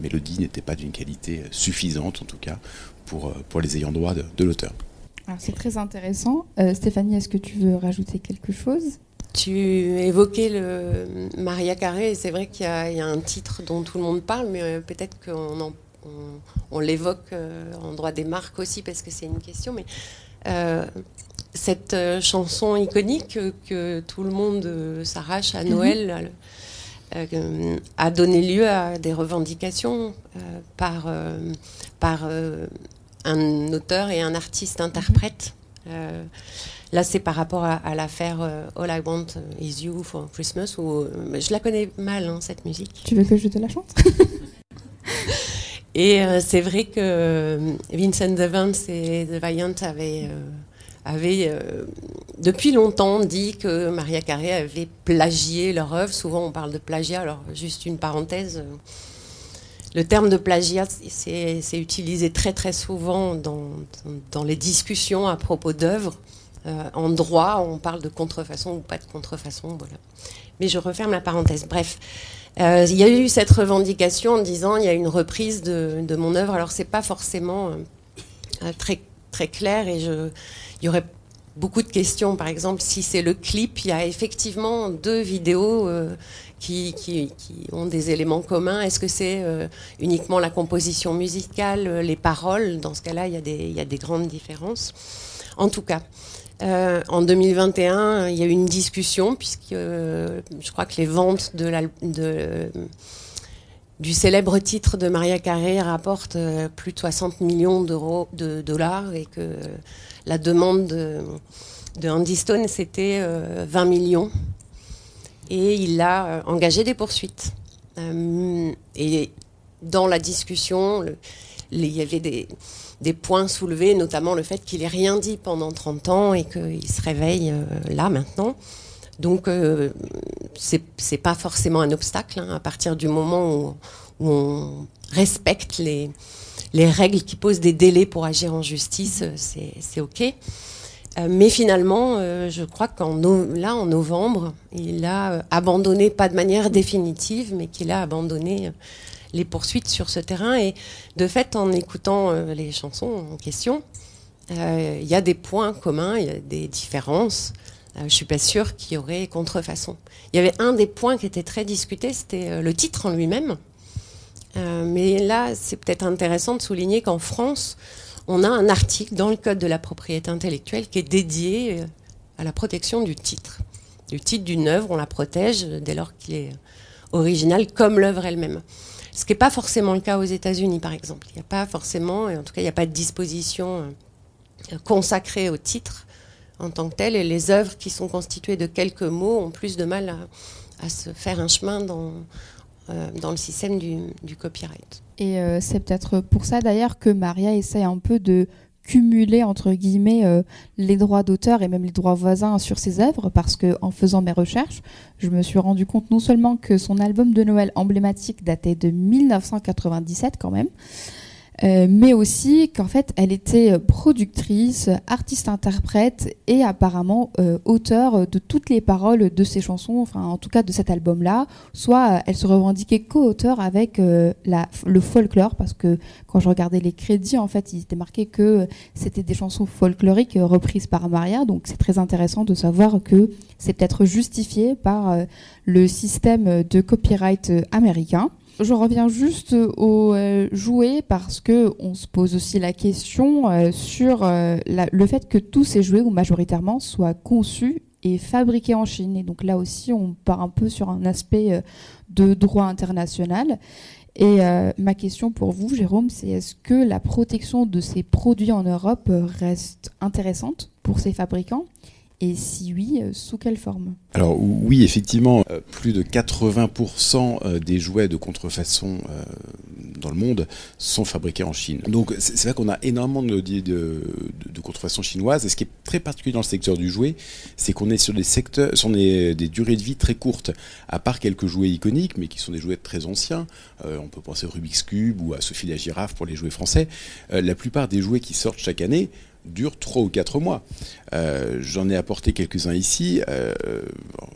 mélodie n'était pas d'une qualité suffisante, en tout cas, pour, pour les ayants droit de, l'auteur. Alors c'est très intéressant. Stéphanie, est-ce que tu veux rajouter quelque chose? Tu évoquais le Maria Carré, c'est vrai qu'il y, a un titre dont tout le monde parle, mais peut-être qu'on on, l'évoque euh, en droit des marques aussi parce que c'est une question, mais euh, cette euh, chanson iconique que tout le monde s'arrache à mhm. Noël a donné lieu à des revendications par, par un auteur et un artiste interprète. Là, c'est par rapport à, l'affaire All I Want Is You for Christmas, où je la connais mal, hein, cette musique. Tu veux que je te la chante? Et euh, c'est vrai que euh, Vincent Devance et The Valiant avaient, euh, depuis longtemps dit que Maria Carré avait plagié leur œuvre. Souvent on parle de plagiat, alors juste une parenthèse. Le terme de plagiat, c'est utilisé très très souvent dans, dans les discussions à propos d'œuvres. en droit, on parle de contrefaçon ou pas de contrefaçon. Voilà. Mais je referme la parenthèse. Bref, euh, il y a eu cette revendication en disant il y a une reprise de, mon œuvre. Alors c'est pas forcément euh, très très clair et je, il y aurait beaucoup de questions. Par exemple, si c'est le clip, il y a effectivement deux vidéos euh, qui, ont des éléments communs. Est-ce que c'est uniquement la composition musicale, les paroles? Dans ce cas-là, il, y a des grandes différences. En tout cas, euh, en 2021, il y a eu une discussion, puisque euh, je crois que les ventes du célèbre titre de Maria Carré rapportent euh, plus de 60 millions d'euros de dollars et que la demande de, Andy Stone, c'était 20 millions. Et il a engagé des poursuites. et dans la discussion, il y avait des, points soulevés, notamment le fait qu'il n'ait rien dit pendant 30 ans et qu'il se réveille euh, là maintenant. Donc, euh, ce n'est pas forcément un obstacle hein, à partir du moment où, on respecte les, règles qui posent des délais pour agir en justice, c'est OK. Euh, mais finalement, euh, je crois qu'en là, en novembre, il a abandonné, pas de manière définitive, mais qu'il a abandonné les poursuites sur ce terrain. Et de fait, en écoutant les chansons en question, il y a des points communs, il y a des différences. Euh, je suis pas sûre qu'il y aurait contrefaçon. Il y avait un des points qui était très discuté, c'était euh, le titre en lui-même. Euh, mais là, c'est peut-être intéressant de souligner qu'en France, on a un article dans le Code de la propriété intellectuelle qui est dédié à la protection du titre. Du titre d'une œuvre, on la protège dès lors qu'il est original, comme l'œuvre elle-même. Ce qui n'est pas forcément le cas aux États-Unis, par exemple. Il n'y a pas forcément, et en tout cas, il n'y a pas de disposition consacrée au titre en tant que tel, et les œuvres qui sont constituées de quelques mots ont plus de mal à, se faire un chemin dans, euh, dans le système du, copyright. Et euh, c'est peut-être pour ça d'ailleurs que Maria essaie un peu de cumuler entre guillemets euh, les droits d'auteur et même les droits voisins sur ses œuvres parce que en faisant mes recherches, je me suis rendu compte non seulement que son album de Noël emblématique datait de 1997 quand même, euh, mais aussi qu'en fait elle était productrice, artiste-interprète et apparemment euh, auteur de toutes les paroles de ses chansons, enfin en tout cas de cet album-là. Soit euh, elle se revendiquait co-auteur avec la, le folklore, parce que quand je regardais les crédits, en fait, il était marqué que c'était des chansons folkloriques reprises par Maria, donc c'est très intéressant de savoir que c'est peut-être justifié par le système de copyright américain. Je reviens juste au euh, jouet parce que on se pose aussi la question euh, sur euh, le fait que tous ces jouets, ou majoritairement, soient conçus et fabriqués en Chine. Et donc là aussi, on part un peu sur un aspect de droit international. Et ma question pour vous, Jérôme, c'est est-ce que la protection de ces produits en Europe reste intéressante pour ces fabricants? Et si oui, euh, sous quelle forme Alors oui, effectivement, euh, plus de 80% euh, des jouets de contrefaçon dans le monde sont fabriqués en Chine. Donc c'est vrai qu'on a énormément de, de, de, contrefaçon chinoise. Et ce qui est très particulier dans le secteur du jouet, c'est qu'on est sur des secteurs, sur des, durées de vie très courtes. À part quelques jouets iconiques, mais qui sont des jouets très anciens. on peut penser au Rubik's Cube ou à Sophie la girafe pour les jouets français. la plupart des jouets qui sortent chaque année dure 3 ou 4 mois. Euh, j'en ai apporté quelques-uns ici. Euh,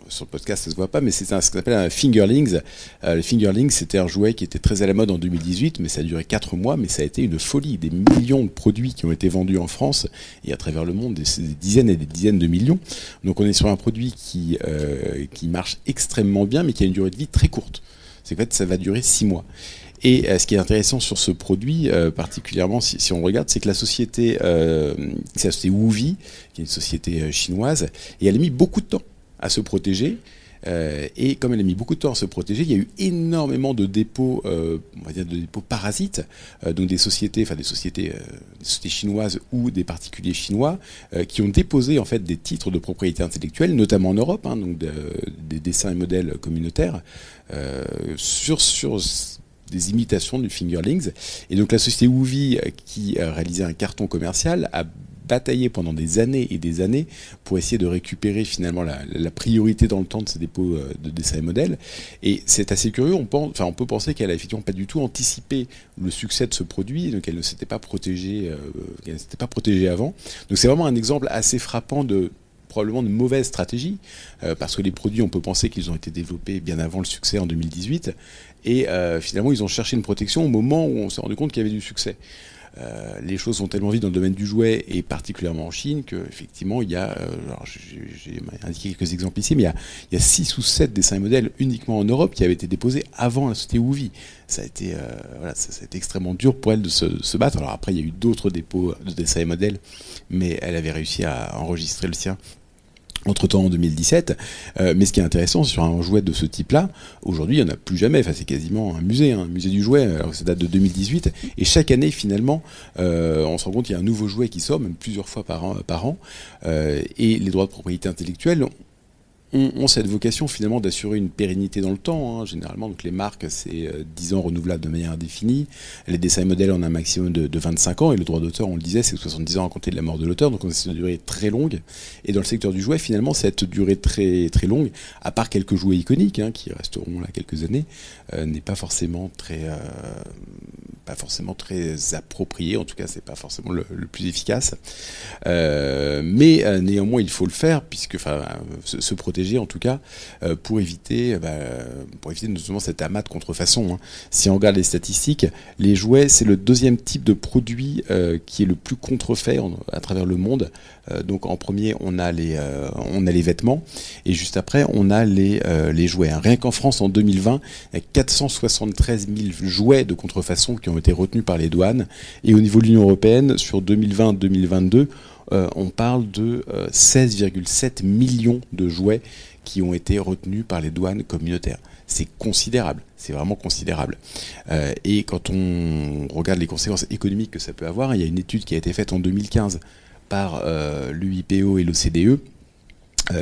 sur le podcast, ça ne se voit pas, mais c'est ce qu'on appelle un fingerlings. Euh, le fingerlings, c'était un jouet qui était très à la mode en 2018, mais ça a duré 4 mois, mais ça a été une folie. Des millions de produits qui ont été vendus en France et à travers le monde, des, dizaines et des dizaines de millions. Donc on est sur un produit qui, qui marche extrêmement bien, mais qui a une durée de vie très courte. C'est qu'en fait, ça va durer 6 mois. Et euh, ce qui est intéressant sur ce produit, euh, particulièrement si, on regarde, c'est que la société, euh, c'est la société Wuvi, qui est une société chinoise, et elle a mis beaucoup de temps à se protéger. et comme elle a mis beaucoup de temps à se protéger, il y a eu énormément de dépôts, on va dire de dépôts parasites, donc des sociétés, enfin des sociétés, des sociétés chinoises ou des particuliers chinois, qui ont déposé en fait des titres de propriété intellectuelle, notamment en Europe, hein, donc des dessins et modèles communautaires, sur sur des imitations du Fingerlings. Et donc la société Wuvi, euh, qui a réalisé un carton commercial, a bataillé pendant des années et des années pour essayer de récupérer finalement la, priorité dans le temps de ces dépôts euh, de dessins et modèles. Et c'est assez curieux, on, pense, enfin, on peut penser qu'elle a effectivement pas du tout anticipé le succès de ce produit, donc elle ne s'était pas protégée, euh, ne s'était pas protégée avant. Donc c'est vraiment un exemple assez frappant de probablement de mauvaise stratégie, parce que les produits, on peut penser qu'ils ont été développés bien avant le succès en 2018, et euh, finalement, ils ont cherché une protection au moment où on s'est rendu compte qu'il y avait du succès. Euh, les choses sont tellement vite dans le domaine du jouet et particulièrement en Chine qu'effectivement il y a, euh, j'ai indiqué quelques exemples ici, mais il y, a, 6 ou 7 dessins et modèles uniquement en Europe qui avaient été déposés avant la société Wuvi. Ça a été, ça, a été extrêmement dur pour elle de se battre. Alors après il y a eu d'autres dépôts de dessins et modèles, mais elle avait réussi à enregistrer le sien entre-temps en 2017. Euh, mais ce qui est intéressant sur un jouet de ce type-là, aujourd'hui, il n'y en a plus jamais. Enfin, c'est quasiment un musée, hein, un musée du jouet. Alors ça date de 2018. Et chaque année, finalement, euh, on se rend compte qu'il y a un nouveau jouet qui sort, même plusieurs fois par an. Euh, et les droits de propriété intellectuelle ont, cette vocation finalement d'assurer une pérennité dans le temps. Hein. Généralement, donc les marques, c'est 10 ans renouvelables de manière indéfinie. Les dessins modèles, on a un maximum de, 25 ans. Et le droit d'auteur, on le disait, c'est 70 ans à compter de la mort de l'auteur. Donc on a une durée très longue. Et dans le secteur du jouet, finalement, cette durée très, très longue, à part quelques jouets iconiques hein, qui resteront là quelques années, n'est pas forcément très pas forcément très approprié, en tout cas c'est pas forcément le, plus efficace. Euh, mais euh, néanmoins il faut le faire, puisque enfin se, protéger en tout cas euh, pour éviter bah, pour éviter notamment cet amas de contrefaçon. Hein. Si on regarde les statistiques, les jouets c'est le deuxième type de produit qui est le plus contrefait à travers le monde. donc en premier on a les on a les vêtements et juste après on a les les jouets. Hein. Rien qu'en France en 2020, il y a 473 000 jouets de contrefaçon qui ont été retenus par les douanes. Et au niveau de l'Union européenne, sur 2020-2022, euh, on parle de 16,7 euh, millions de jouets qui ont été retenus par les douanes communautaires. C'est considérable, c'est vraiment considérable. Euh, et quand on regarde les conséquences économiques que ça peut avoir, il y a une étude qui a été faite en 2015 par l'UIPO et l'OCDE.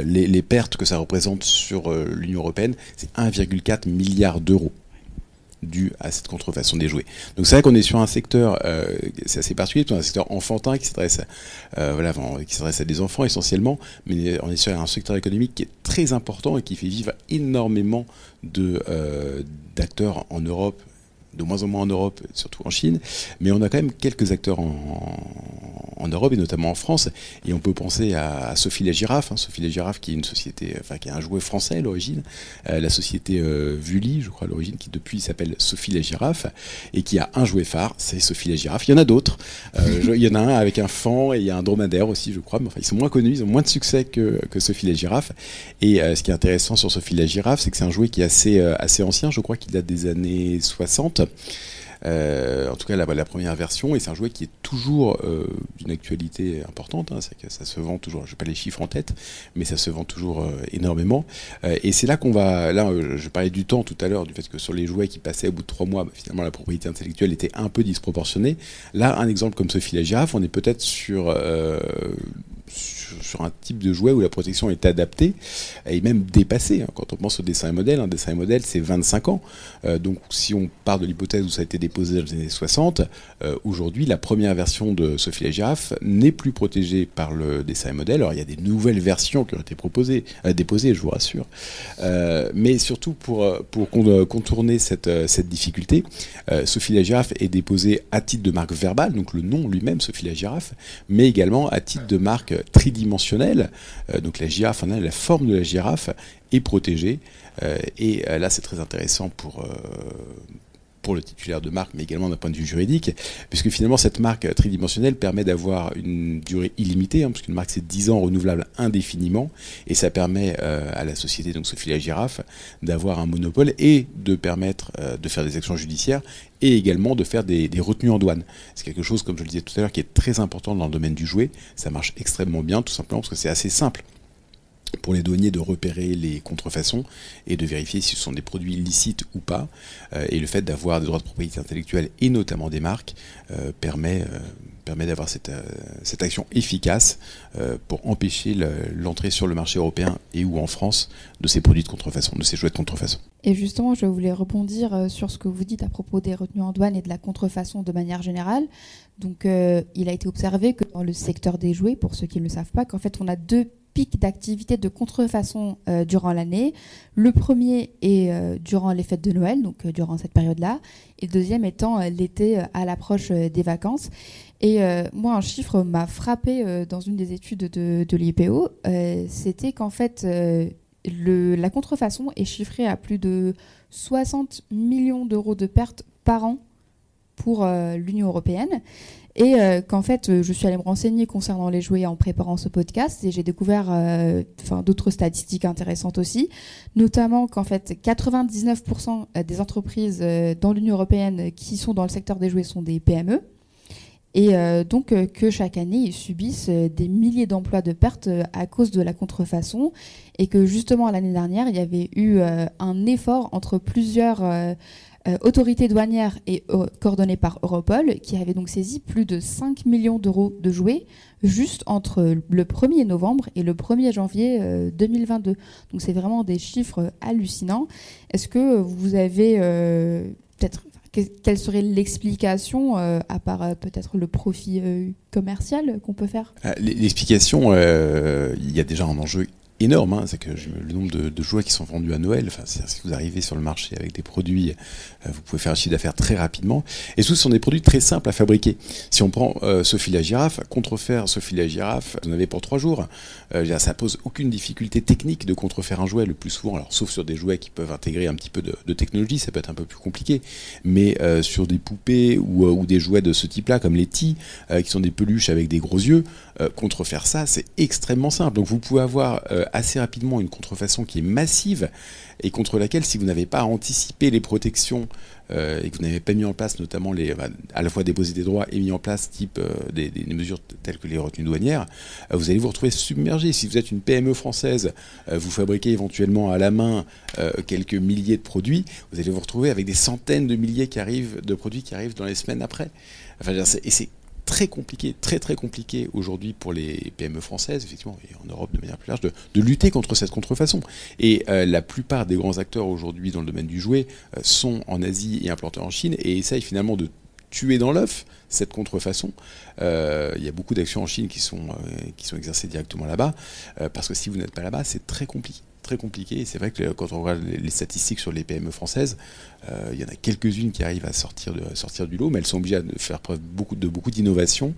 Les, les, pertes que ça représente sur l'Union européenne, c'est 1,4 milliard d'euros dû à cette contrefaçon des jouets. Donc c'est vrai qu'on est sur un secteur, euh, c'est assez particulier, un secteur enfantin qui s'adresse à, euh, des enfants essentiellement, mais on est sur un secteur économique qui est très important et qui fait vivre énormément euh, d'acteurs en Europe de moins en moins en Europe, surtout en Chine, mais on a quand même quelques acteurs en, Europe et notamment en France. Et on peut penser à, Sophie la girafe, hein. Sophie la girafe qui est une société, enfin qui est un jouet français à l'origine, euh, la société euh, Vully, je crois à l'origine, qui depuis s'appelle Sophie la girafe et qui a un jouet phare, c'est Sophie la girafe. Il y en a d'autres. Euh, il y en a un avec un fan et il y a un dromadaire aussi, je crois. Mais enfin, ils sont moins connus, ils ont moins de succès que, que Sophie la girafe. Et ce qui est intéressant sur Sophie la girafe, c'est que c'est un jouet qui est assez, assez ancien. Je crois qu'il date des années 60. Euh, en tout cas, la, première version, et c'est un jouet qui est toujours euh, d'une actualité importante. Hein, que ça se vend toujours. Je n'ai pas les chiffres en tête, mais ça se vend toujours euh, énormément. et c'est là qu'on va. Là, je parlais du temps tout à l'heure, du fait que sur les jouets qui passaient au bout de trois mois, bah, finalement, la propriété intellectuelle était un peu disproportionnée. Là, un exemple comme Sophie la girafe, on est peut-être sur sur, un type de jouet où la protection est adaptée et même dépassée. Hein. Quand on pense au dessin et modèle, un dessin et modèle, c'est 25 ans. Euh, donc si on part de l'hypothèse où ça a été déposé dans les années 60, euh, aujourd'hui, la première version de Sophie la girafe n'est plus protégée par le dessin et modèle. Alors il y a des nouvelles versions qui ont été proposées, euh, déposées, je vous rassure. mais surtout pour, pour contourner cette, cette difficulté, Sophie la girafe est déposée à titre de marque verbale, donc le nom lui-même, Sophie la girafe, mais également à titre de marque Euh, donc la girafe, la forme de la girafe est protégée. Euh, et euh, là, c'est très intéressant pour, pour le titulaire de marque, mais également d'un point de vue juridique, puisque finalement cette marque tridimensionnelle permet d'avoir une durée illimitée, hein, puisqu'une marque c'est 10 ans renouvelable indéfiniment, et ça permet à la société, donc Sophie la Girafe, d'avoir un monopole et de permettre de faire des actions judiciaires et également de faire des, retenues en douane. C'est quelque chose, comme je le disais tout à l'heure, qui est très important dans le domaine du jouet. Ça marche extrêmement bien, tout simplement parce que c'est assez simple pour les douaniers de repérer les contrefaçons et de vérifier si ce sont des produits illicites ou pas. Euh, et le fait d'avoir des droits de propriété intellectuelle et notamment des marques euh, permet, euh, permet d'avoir cette, cette, action efficace pour empêcher l'entrée sur le marché européen et ou en France de ces produits de contrefaçon, de ces jouets de contrefaçon. Et justement, je voulais rebondir sur ce que vous dites à propos des retenues en douane et de la contrefaçon de manière générale. Donc, il a été observé que dans le secteur des jouets, pour ceux qui ne le savent pas, qu'en fait, on a deux pics d'activité de contrefaçon euh, durant l'année. Le premier est durant les fêtes de Noël, donc durant cette période-là, et le deuxième étant l'été à l'approche des vacances. Et moi, un chiffre m'a frappé dans une des études de, l'IPO, c'était qu'en fait, la contrefaçon est chiffrée à plus de 60 millions d'euros de pertes par an pour euh, l'Union européenne. Et euh, qu'en fait, euh, je suis allée me renseigner concernant les jouets en préparant ce podcast et j'ai découvert d'autres statistiques intéressantes aussi, notamment qu'en fait, 99% des entreprises dans l'Union européenne qui sont dans le secteur des jouets sont des PME et euh, donc euh, que chaque année ils subissent euh, des milliers d'emplois de pertes à cause de la contrefaçon. Et que justement l'année dernière il y avait eu un effort entre plusieurs euh, autorité douanière et euh, coordonnée par Europol, qui avait donc saisi plus de 5 millions d'euros de jouets juste entre le 1er novembre et le 1er janvier 2022. Donc c'est vraiment des chiffres hallucinants. Est-ce que vous avez peut-être quelle serait l'explication, à part peut-être le profit commercial qu'on peut faire? L'explication, il y a déjà un enjeu énorme. Hein. C'est que le nombre de, jouets qui sont vendus à Noël, enfin, si vous arrivez sur le marché avec des produits, euh, vous pouvez faire un chiffre d'affaires très rapidement. Et ce sont des produits très simples à fabriquer. Si on prend euh, Sophie la girafe, contrefaire Sophie la girafe, vous en avez pour trois jours. Euh, ça pose aucune difficulté technique de contrefaire un jouet le plus souvent, alors sauf sur des jouets qui peuvent intégrer un petit peu de, technologie, ça peut être un peu plus compliqué. Mais sur des poupées ou, ou, des jouets de ce type-là, comme les tis, qui sont des peluches avec des gros yeux, contrefaire ça, c'est extrêmement simple. Donc vous pouvez avoir assez rapidement une contrefaçon qui est massive et contre laquelle, si vous n'avez pas anticipé les protections euh, et que vous n'avez pas mis en place notamment les, bah, à la fois déposé des droits et mis en place type euh, des, mesures telles que les retenues douanières, euh, vous allez vous retrouver submergé. Si vous êtes une PME française, vous fabriquez éventuellement à la main quelques milliers de produits, vous allez vous retrouver avec des centaines de milliers qui arrivent, de produits qui arrivent dans les semaines après. Enfin, et c'est très compliqué, très très compliqué aujourd'hui pour les PME françaises, effectivement, et en Europe de manière plus large, de, lutter contre cette contrefaçon. Et euh, la plupart des grands acteurs aujourd'hui dans le domaine du jouet euh, sont en Asie et implantés en Chine et essayent finalement de tuer dans l'œuf cette contrefaçon. Euh, il y a beaucoup d'actions en Chine qui sont, qui sont exercées directement là-bas, parce que si vous n'êtes pas là-bas, c'est très compliqué très compliqué. Et c'est vrai que quand on regarde les statistiques sur les PME françaises, euh, il y en a quelques-unes qui arrivent à sortir, de, sortir du lot, mais elles sont obligées de faire preuve beaucoup, de beaucoup d'innovation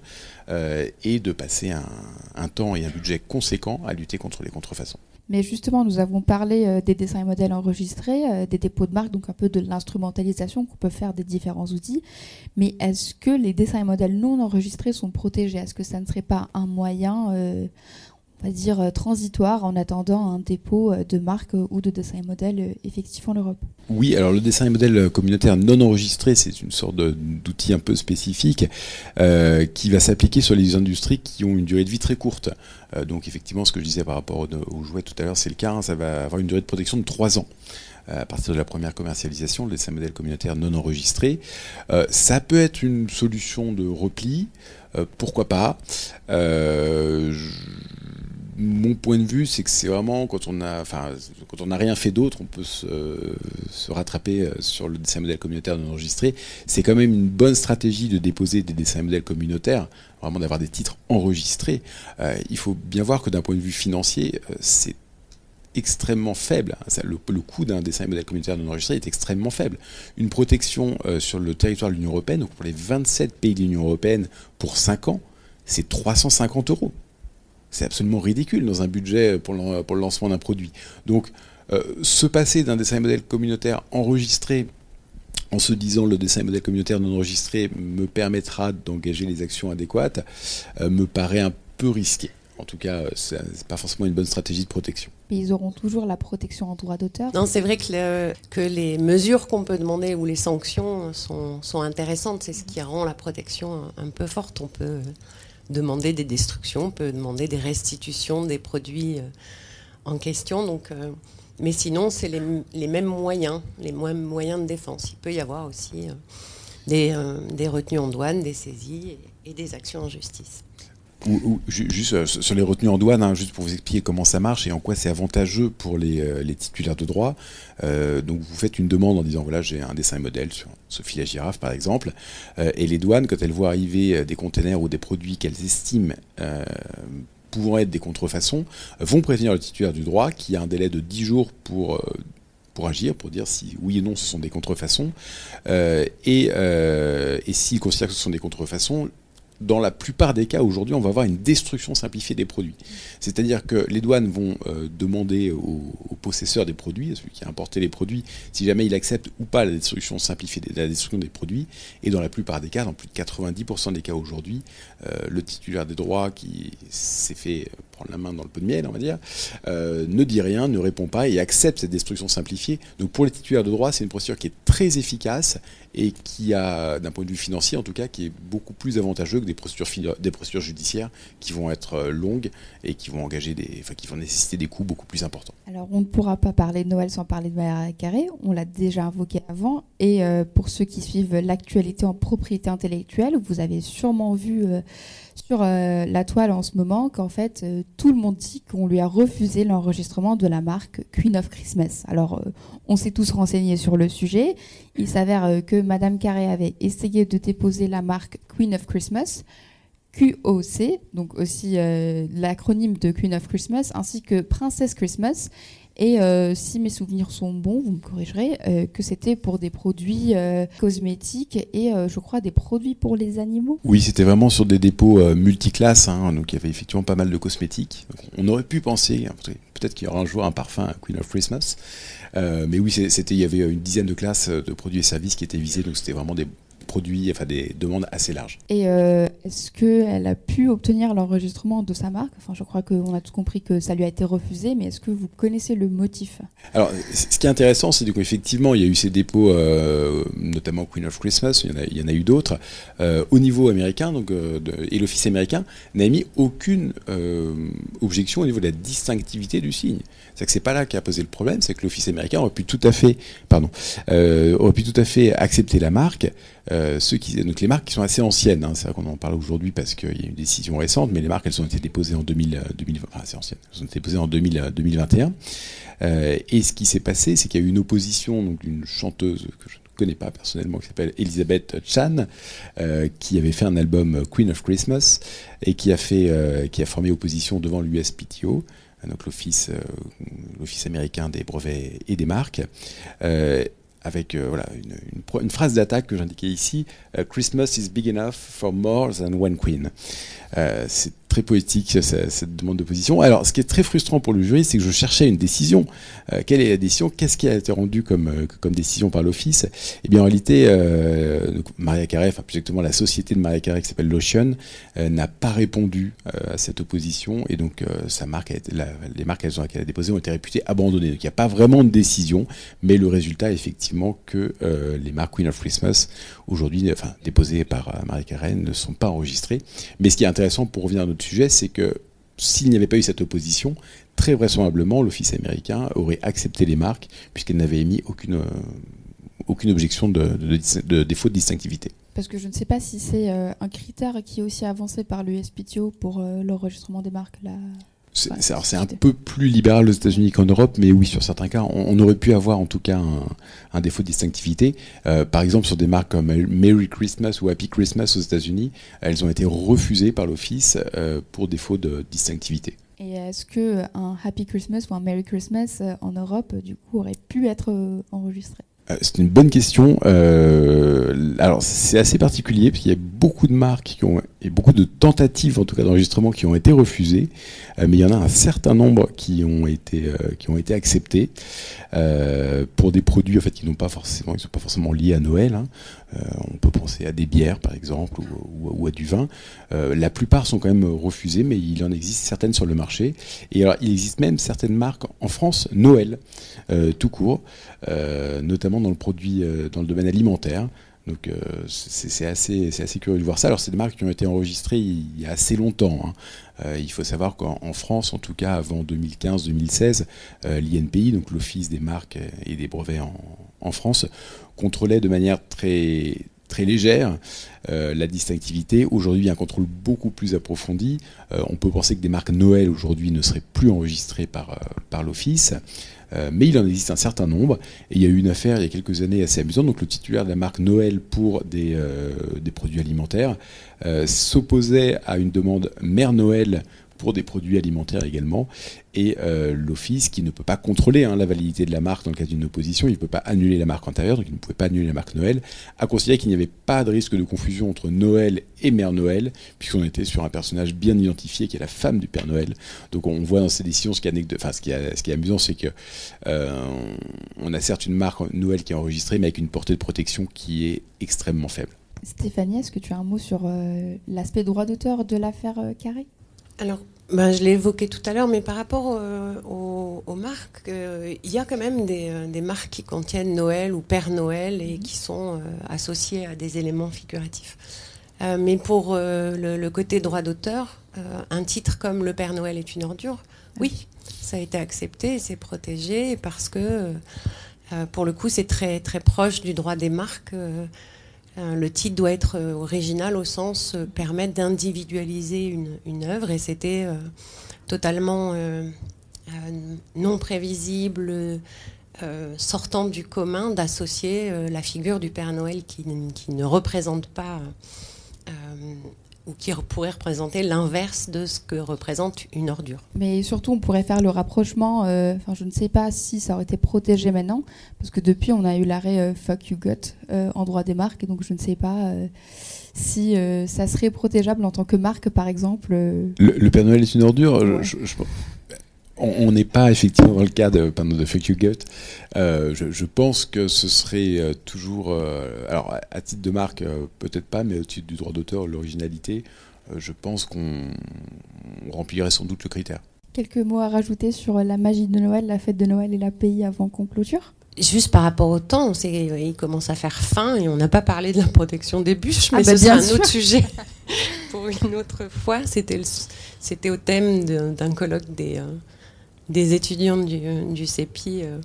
euh, et de passer un, temps et un budget conséquent à lutter contre les contrefaçons. Mais justement, nous avons parlé euh, des dessins et modèles enregistrés, des dépôts de marque, donc un peu de l'instrumentalisation qu'on peut faire des différents outils. Mais est-ce que les dessins et modèles non enregistrés sont protégés? Est-ce que ça ne serait pas un moyen on va dire, euh, transitoire en attendant un dépôt euh, de marque euh, ou de dessin et modèle effectif en Europe. Oui, alors le dessin et modèle communautaire non enregistré, c'est une sorte d'outil un peu spécifique qui va s'appliquer sur les industries qui ont une durée de vie très courte. donc effectivement, ce que je disais par rapport aux, jouets tout à l'heure, c'est le cas, hein, ça va avoir une durée de protection de 3 ans à partir de la première commercialisation, le dessin modèle communautaire non enregistré. ça peut être une solution de repli, pourquoi pas mon point de vue, c'est que c'est vraiment quand on a, quand on n'a rien fait d'autre, on peut se, rattraper euh, sur le dessin modèle communautaire non enregistré. C'est quand même une bonne stratégie de déposer des dessins modèles communautaires, vraiment d'avoir des titres enregistrés. Euh, il faut bien voir que d'un point de vue financier, euh, c'est extrêmement faible. Le, coût d'un dessin modèle communautaire non enregistré est extrêmement faible. Une protection sur le territoire de l'Union européenne, donc pour les 27 pays de l'Union européenne pour 5 ans, c'est 350 euros. C'est absolument ridicule dans un budget pour le, pour le lancement d'un produit. Donc, euh, se passer d'un dessin modèle communautaire enregistré en se disant le dessin modèle communautaire non enregistré me permettra d'engager les actions adéquates, euh, me paraît un peu risqué. En tout cas, euh, ce n'est pas forcément une bonne stratégie de protection. Mais ils auront toujours la protection en droit d'auteur Non, c'est vrai que, que les mesures qu'on peut demander ou les sanctions sont, sont intéressantes. C'est ce qui rend la protection un peu forte. On peut demander des destructions, on peut demander des restitutions des produits euh, en question. Donc, euh, mais sinon, c'est les, mêmes moyens, les mêmes moyens de défense. Il peut y avoir aussi euh, des, retenues en douane, des saisies et des actions en justice. Juste sur les retenues en douane, hein, juste pour vous expliquer comment ça marche et en quoi c'est avantageux pour les, euh, titulaires de droit. Donc vous faites une demande en disant voilà j'ai un dessin et modèle sur Sophie la girafe par exemple, et les douanes quand elles voient arriver des containers ou des produits qu'elles estiment pouvant être des contrefaçons, vont prévenir le titulaire du droit qui a un délai de 10 jours pour agir, pour dire si oui et non ce sont des contrefaçons. et, et s'il considère que ce sont des contrefaçons, dans la plupart des cas aujourd'hui, on va avoir une destruction simplifiée des produits. C'est-à-dire que les douanes vont euh, demander au, possesseur des produits, à celui qui a importé les produits, si jamais il accepte ou pas la destruction simplifiée des, la destruction des produits. Et dans la plupart des cas, dans plus de 90% des cas aujourd'hui, euh, le titulaire des droits qui s'est fait prendre la main dans le pot de miel, on va dire, euh, ne dit rien, ne répond pas et accepte cette destruction simplifiée. Donc pour les titulaires de droits, c'est une procédure qui est très efficace et qui a, d'un point de vue financier en tout cas, qui est beaucoup plus avantageux que des procédures, judiciaires qui vont être euh, longues et qui vont engager des, enfin, qui vont nécessiter des coûts beaucoup plus importants. Alors, on ne pourra pas parler de Noël sans parler de Mariah Carré. On l'a déjà invoqué avant. Et euh, pour ceux qui suivent l'actualité en propriété intellectuelle, vous avez sûrement vu sur euh, la toile en ce moment qu'en fait, euh, tout le monde dit qu'on lui a refusé l'enregistrement de la marque Queen of Christmas. Alors, euh, on s'est tous renseignés sur le sujet. Il s'avère que Madame Carré avait essayé de déposer la marque Queen of Christmas. QOC, donc aussi l'acronyme de Queen of Christmas, ainsi que Princess Christmas. Et euh, si mes souvenirs sont bons, vous me corrigerez, euh, que c'était pour des produits euh, cosmétiques et je crois des produits pour les animaux. Oui, c'était vraiment sur des dépôts multiclasses, hein, donc il y avait effectivement pas mal de cosmétiques. On aurait pu penser, hein, peut-être qu'il y aura un jour un parfum Queen of Christmas, mais oui, c'était, il y avait une dizaine de classes de produits et services qui étaient visés, donc c'était vraiment des produits, enfin des demandes assez larges. Et euh, est-ce qu'elle a pu obtenir l'enregistrement de sa marque? Enfin, je crois qu'on a tous compris que ça lui a été refusé, mais est-ce que vous connaissez le motif? Alors, ce qui est intéressant, c'est qu'effectivement, il y a eu ces dépôts, euh, notamment Queen of Christmas, il y en a, il y en a eu d'autres, euh, au niveau américain, donc, euh, de- et l'Office américain n'a émis aucune objection au niveau de la distinctivité du signe. C'est que c'est pas là qu'a posé le problème, c'est que l'Office américain aurait pu tout à fait, pardon, euh, aurait pu tout à fait accepter la marque. Euh, ceux qui, donc les marques qui sont assez anciennes, hein, c'est vrai qu'on en parle aujourd'hui parce qu'il y a une décision récente, mais les marques elles ont été déposées en 2000, euh, 2000 enfin assez anciennes, elles ont été déposées en 2000, euh, 2021. Euh, et ce qui s'est passé, c'est qu'il y a eu une opposition d'une chanteuse que je ne connais pas personnellement, qui s'appelle Elizabeth Chan, euh, qui avait fait un album Queen of Christmas et qui a fait, euh, qui a formé opposition devant l'USPTO, euh, donc l'office, euh, l'office américain des brevets et des marques. Euh, avec euh, voilà, une, une phrase d'attaque que j'indiquais ici, euh, Christmas is big enough for more than one queen. Euh, c'est très poétique cette demande d'opposition. Alors, ce qui est très frustrant pour le jury, c'est que je cherchais une décision. Euh, quelle est la décision? Qu'est-ce qui a été rendu comme, euh, décision par l'office? Eh bien, en réalité, euh, Maria Carré, enfin plus exactement la société de Maria Carré qui s'appelle Lotion, n'a pas répondu à cette opposition et donc sa marque, a les marques qu'elles ont, qu'elle a déposées ont été réputées abandonnées. Donc, il n'y a pas vraiment de décision, mais le résultat effectivement que les marques Queen of Christmas aujourd'hui, enfin déposées par Maria Carré, ne sont pas enregistrées. Mais ce qui est intéressant pour revenir à notre sujet, c'est que s'il n'y avait pas eu cette opposition, très vraisemblablement, l'Office américain aurait accepté les marques puisqu'elle n'avait émis aucune, euh, aucune objection de, défaut de distinctivité. Parce que je ne sais pas si c'est euh, un critère qui est aussi avancé par l'USPTO pour euh, l'enregistrement des marques. Là. C'est Ouais, un peu plus libéral aux États-Unis qu'en Europe, mais oui, sur certains cas, on, on aurait pu avoir en tout cas un, un défaut de distinctivité. Euh, par exemple, sur des marques comme Merry Christmas ou Happy Christmas aux États-Unis, elles ont été refusées par l'Office euh, pour défaut de distinctivité. Et est-ce que un Happy Christmas ou un Merry Christmas euh, en Europe, euh, du coup, aurait pu être euh, enregistré? Euh, C'est une bonne question. Euh, alors c'est assez particulier parce qu'il y a beaucoup de marques qui ont et beaucoup de tentatives en tout cas d'enregistrement qui ont été refusées, Euh, mais il y en a un certain nombre qui ont été euh, qui ont été acceptés euh, pour des produits en fait qui n'ont pas forcément ils sont pas forcément liés à Noël. hein. Euh, on peut penser à des bières par exemple ou, ou- à du vin. La plupart sont quand même refusées, mais il en existe certaines sur le marché. Et alors il existe même certaines marques en France Noël tout court notamment dans le produit, dans le domaine alimentaire. Donc euh, c'est assez, curieux de voir ça. Alors c'est des marques qui ont été enregistrées il y a assez longtemps. hein. Euh, il faut savoir qu'en en France, en tout cas avant 2015-2016, euh, l'INPI, donc l'Office des marques et des brevets en, France, contrôlait de manière très légère la distinctivité. Aujourd'hui, il y a un contrôle beaucoup plus approfondi. On peut penser que des marques Noël aujourd'hui ne seraient plus enregistrées par l'Office. Euh, mais il en existe un certain nombre. Et il y a eu une affaire il y a quelques années assez amusante. Donc le titulaire de la marque Noël pour des, euh, produits alimentaires euh, s'opposait à une demande Mère Noël pour des produits alimentaires également. Et euh, l'Office, qui ne peut pas contrôler hein, la validité de la marque dans le cas d'une opposition, il ne peut pas annuler la marque antérieure, donc il ne pouvait pas annuler la marque Noël, a considéré qu'il n'y avait pas de risque de confusion entre Noël et Mère Noël, puisqu'on était sur un personnage bien identifié qui est la femme du Père Noël. Donc on voit dans ces décisions ce qui est, amusant, c'est que euh, on a certes une marque Noël qui est enregistrée, mais avec une portée de protection qui est extrêmement faible. Stéphanie, est-ce que tu as un mot sur euh, l'aspect droit d'auteur de l'affaire euh, Carré? Alors, ben, je l'ai évoqué tout à l'heure, mais par rapport euh, aux, aux marques, euh, il y a quand même des, euh, des marques qui contiennent Noël ou Père Noël et qui sont euh, associées à des éléments figuratifs. Mais pour le, le côté droit d'auteur, un titre comme Le Père Noël est une ordure, oui, ça a été accepté, c'est protégé parce que pour le coup, c'est très, très proche du droit des marques. Euh, euh, le titre doit être original au sens permettre d'individualiser une, œuvre et c'était totalement non prévisible, sortant du commun d'associer la figure du Père Noël qui ne représente pas ou qui pourrait représenter l'inverse de ce que représente une ordure. Mais surtout, on pourrait faire le rapprochement, euh, enfin je ne sais pas si ça aurait été protégé maintenant, parce que depuis on a eu l'arrêt euh, Fuck You Got euh, en droit des marques, et donc je ne sais pas si ça serait protégeable en tant que marque par exemple. Le, Père Noël est une ordure je, on n'est pas effectivement dans le cas de, de Fuck You Gut. Euh, je, pense que ce serait euh, toujours, euh, alors à titre de marque, peut-être pas, mais au titre du droit d'auteur, l'originalité, je pense qu'on remplirait sans doute le critère. Quelques mots à rajouter sur la magie de Noël, la fête de Noël et l'API avant qu'on clôture? Juste par rapport au temps, il commence à faire faim et on n'a pas parlé de la protection des bûches, mais ah bah c'est un autre sujet pour une autre fois. C'était au thème d'un colloque des des étudiants du, du CEPI euh,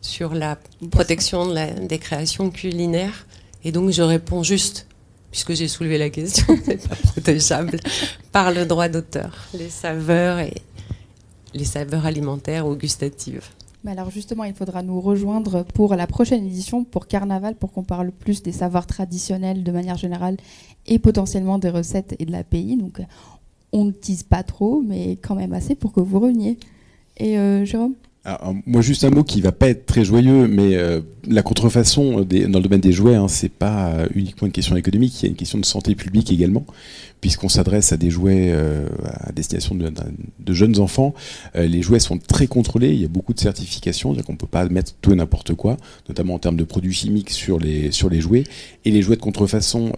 sur la protection des créations culinaires. Et donc je réponds juste, puisque j'ai soulevé la question, c'est pas protégeable par le droit d'auteur, les saveurs et les saveurs alimentaires ou gustatives. Mais alors justement, il faudra nous rejoindre pour la prochaine édition, pour Carnaval, pour qu'on parle plus des savoirs traditionnels de manière générale et potentiellement des recettes et de la pays. Donc on ne tease pas trop, mais quand même assez pour que vous reveniez. Et euh, Jérôme? Moi, juste un mot qui va pas être très joyeux, mais euh, la contrefaçon dans le domaine des jouets, hein, c'est pas euh, uniquement une question économique, il y a une question de santé publique également, puisqu'on s'adresse à des jouets à destination de, jeunes enfants. les jouets sont très contrôlés, il y a beaucoup de certifications, c'est-à-dire peut pas mettre tout et n'importe quoi, notamment en termes de produits chimiques sur les jouets. Et les jouets de contrefaçon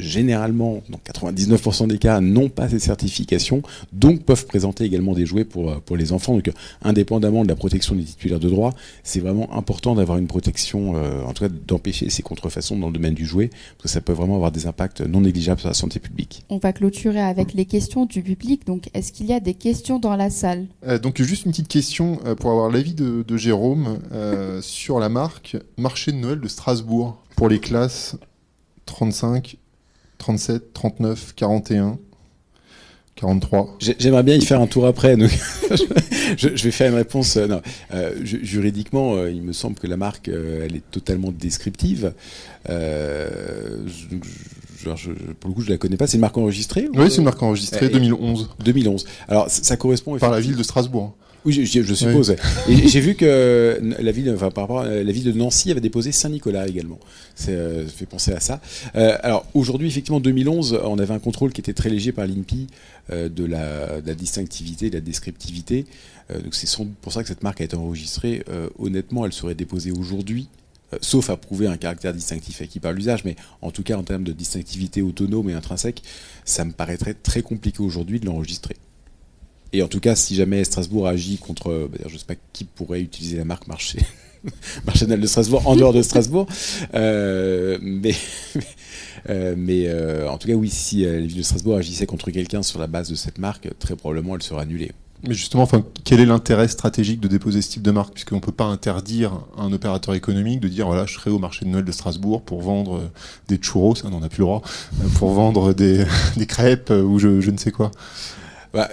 généralement, dans 99% des cas, n'ont pas ces certifications, donc peuvent présenter également des jouets pour, pour les enfants. Donc, indépendamment de la protection des titulaires de droit, c'est vraiment important d'avoir une protection, euh, en tout cas d'empêcher ces contrefaçons dans le domaine du jouet, parce que ça peut vraiment avoir des impacts non négligeables sur la santé publique. On va clôturer avec les questions du public. Donc, est-ce qu'il y a des questions dans la salle? Euh, Donc, juste une petite question euh, pour avoir l'avis de, de, Jérôme sur la marque Marché de Noël de Strasbourg pour les classes 35 37, 39, 41, 43. J'aimerais bien y faire un tour après. je, vais faire une réponse. Euh, non, euh, juridiquement, euh, il me semble que la marque, elle est totalement descriptive. pour le coup, je la connais pas. C'est une marque enregistrée Oui, c'est une marque enregistrée, 2011. 2011. Alors, ça, correspond par la ville de Strasbourg. Oui, je, suppose. J'ai vu que la ville, enfin, par rapport à la ville de Nancy avait déposé Saint-Nicolas également. Euh, ça fait penser à ça. Euh, alors aujourd'hui, effectivement, 2011, on avait un contrôle qui était très léger par l'INPI euh, de, la, distinctivité, de la descriptivité. donc c'est pour ça que cette marque a été enregistrée. honnêtement, elle serait déposée aujourd'hui sauf à prouver un caractère distinctif acquis par l'usage, mais en tout cas en termes de distinctivité autonome et intrinsèque, ça me paraîtrait très compliqué aujourd'hui de l'enregistrer. Et en tout cas, si jamais Strasbourg agit contre, bah, je ne sais pas qui pourrait utiliser la marque marché, Marchanel de Strasbourg en dehors de Strasbourg, euh, mais, euh, euh, en tout cas, oui, si la ville de Strasbourg agissait contre quelqu'un sur la base de cette marque, très probablement elle serait annulée. Mais justement, quel est l'intérêt stratégique de déposer ce type de marque? Puisqu'on ne peut pas interdire à un opérateur économique de dire voilà, je serai au marché de Noël de Strasbourg pour vendre des churros, ça, n'en a plus le droit, pour vendre des, crêpes ou je ne sais quoi. Bah,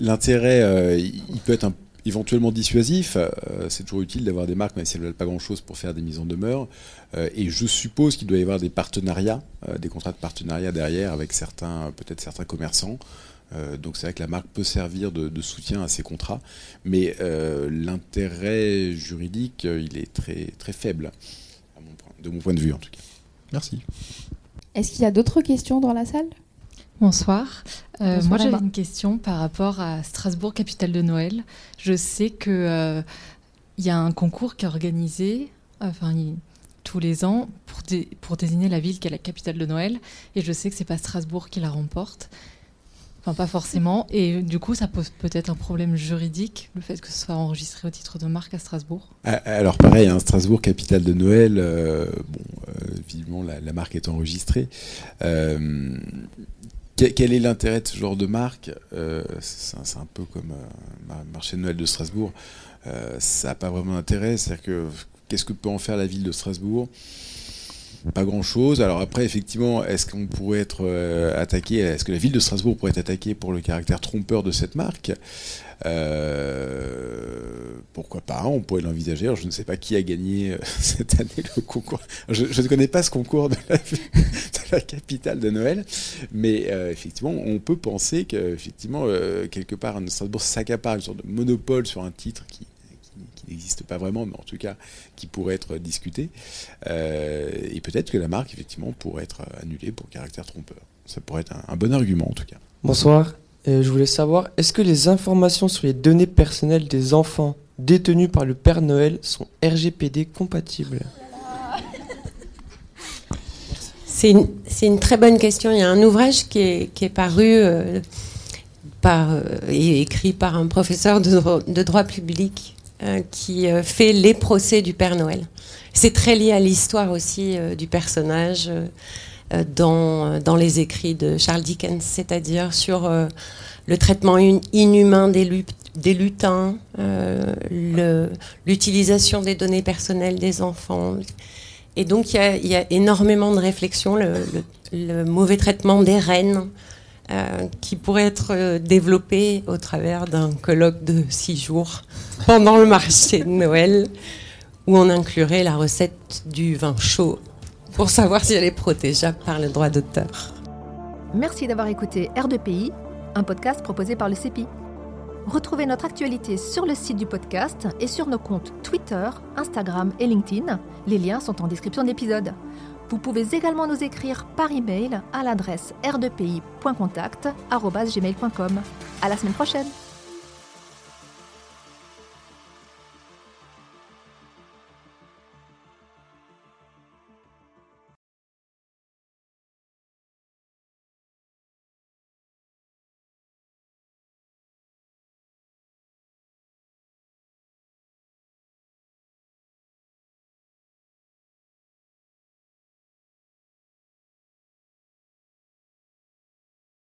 l'intérêt, euh, il peut être éventuellement dissuasif. Euh, c'est toujours utile d'avoir des marques, même si elles ne veulent pas grand-chose pour faire des mises en demeure. Euh, et je suppose qu'il doit y avoir des partenariats, des contrats de partenariat derrière avec certains, peut-être certains commerçants. donc c'est vrai que la marque peut servir de, soutien à ces contrats, mais l'intérêt juridique, il est très, très faible, de mon point de vue en tout cas. Merci. Est-ce qu'il y a d'autres questions dans la salle? Bonsoir. Euh, moi, j'avais une question par rapport à Strasbourg, capitale de Noël. Je sais qu'il euh, y a un concours qui est organisé enfin, tous les ans pour, pour, désigner la ville qui est la capitale de Noël. Et je sais que c'est pas Strasbourg qui la remporte. Enfin, pas forcément. Et du coup, ça pose peut-être un problème juridique, le fait que ce soit enregistré au titre de marque à Strasbourg. Ah, alors, pareil, hein, Strasbourg, capitale de Noël, euh, bon, la, la, marque est enregistrée quel est l'intérêt de ce genre de marque C'est un peu comme le marché de Noël de Strasbourg. ça n'a pas vraiment d'intérêt. C'est-à-dire que qu'est-ce que peut en faire la ville de Strasbourg? Pas grand-chose. Alors après, effectivement, est-ce qu'on pourrait être euh, attaqué? Est-ce que la ville de Strasbourg pourrait être attaquée pour le caractère trompeur de cette marque? Euh, pourquoi pas, on pourrait l'envisager. je ne sais pas qui a gagné euh, cette année le concours. Je, ne connais pas ce concours de la, capitale de Noël, mais effectivement, on peut penser que effectivement, quelque part, Strasbourg s'accapare une sorte de monopole sur un titre qui n'existe pas vraiment, mais en tout cas qui pourrait être discuté. Euh, et peut-être que la marque, effectivement, pourrait être annulée pour caractère trompeur. Ça pourrait être un, bon argument, en tout cas. Bonsoir. Euh, je voulais savoir, est-ce que les informations sur les données personnelles des enfants détenus par le Père Noël sont RGPD compatibles? C'est une, très bonne question. Il y a un ouvrage qui est, paru euh, par, et écrit par un professeur de, droit public euh, qui euh, fait les procès du Père Noël. C'est très lié à l'histoire aussi euh, du personnage dans, dans les écrits de Charles Dickens, c'est-à-dire sur le traitement inhumain des, lutins, l'utilisation des données personnelles des enfants. Et donc il y, a, énormément de réflexions, le, mauvais traitement des reines, euh, qui pourrait être euh, développé au travers d'un colloque de six jours pendant le marché de Noël, où on inclurait la recette du vin chaud pour savoir si elle est protégeable par le droit d'auteur. Merci d'avoir écouté R2PI, un podcast proposé par le CEPI. Retrouvez notre actualité sur le site du podcast et sur nos comptes Twitter, Instagram et LinkedIn. Les liens sont en description d'épisode. Vous pouvez également nous écrire par email à l'adresse r2pi.contact@gmail.com. À la semaine prochaine.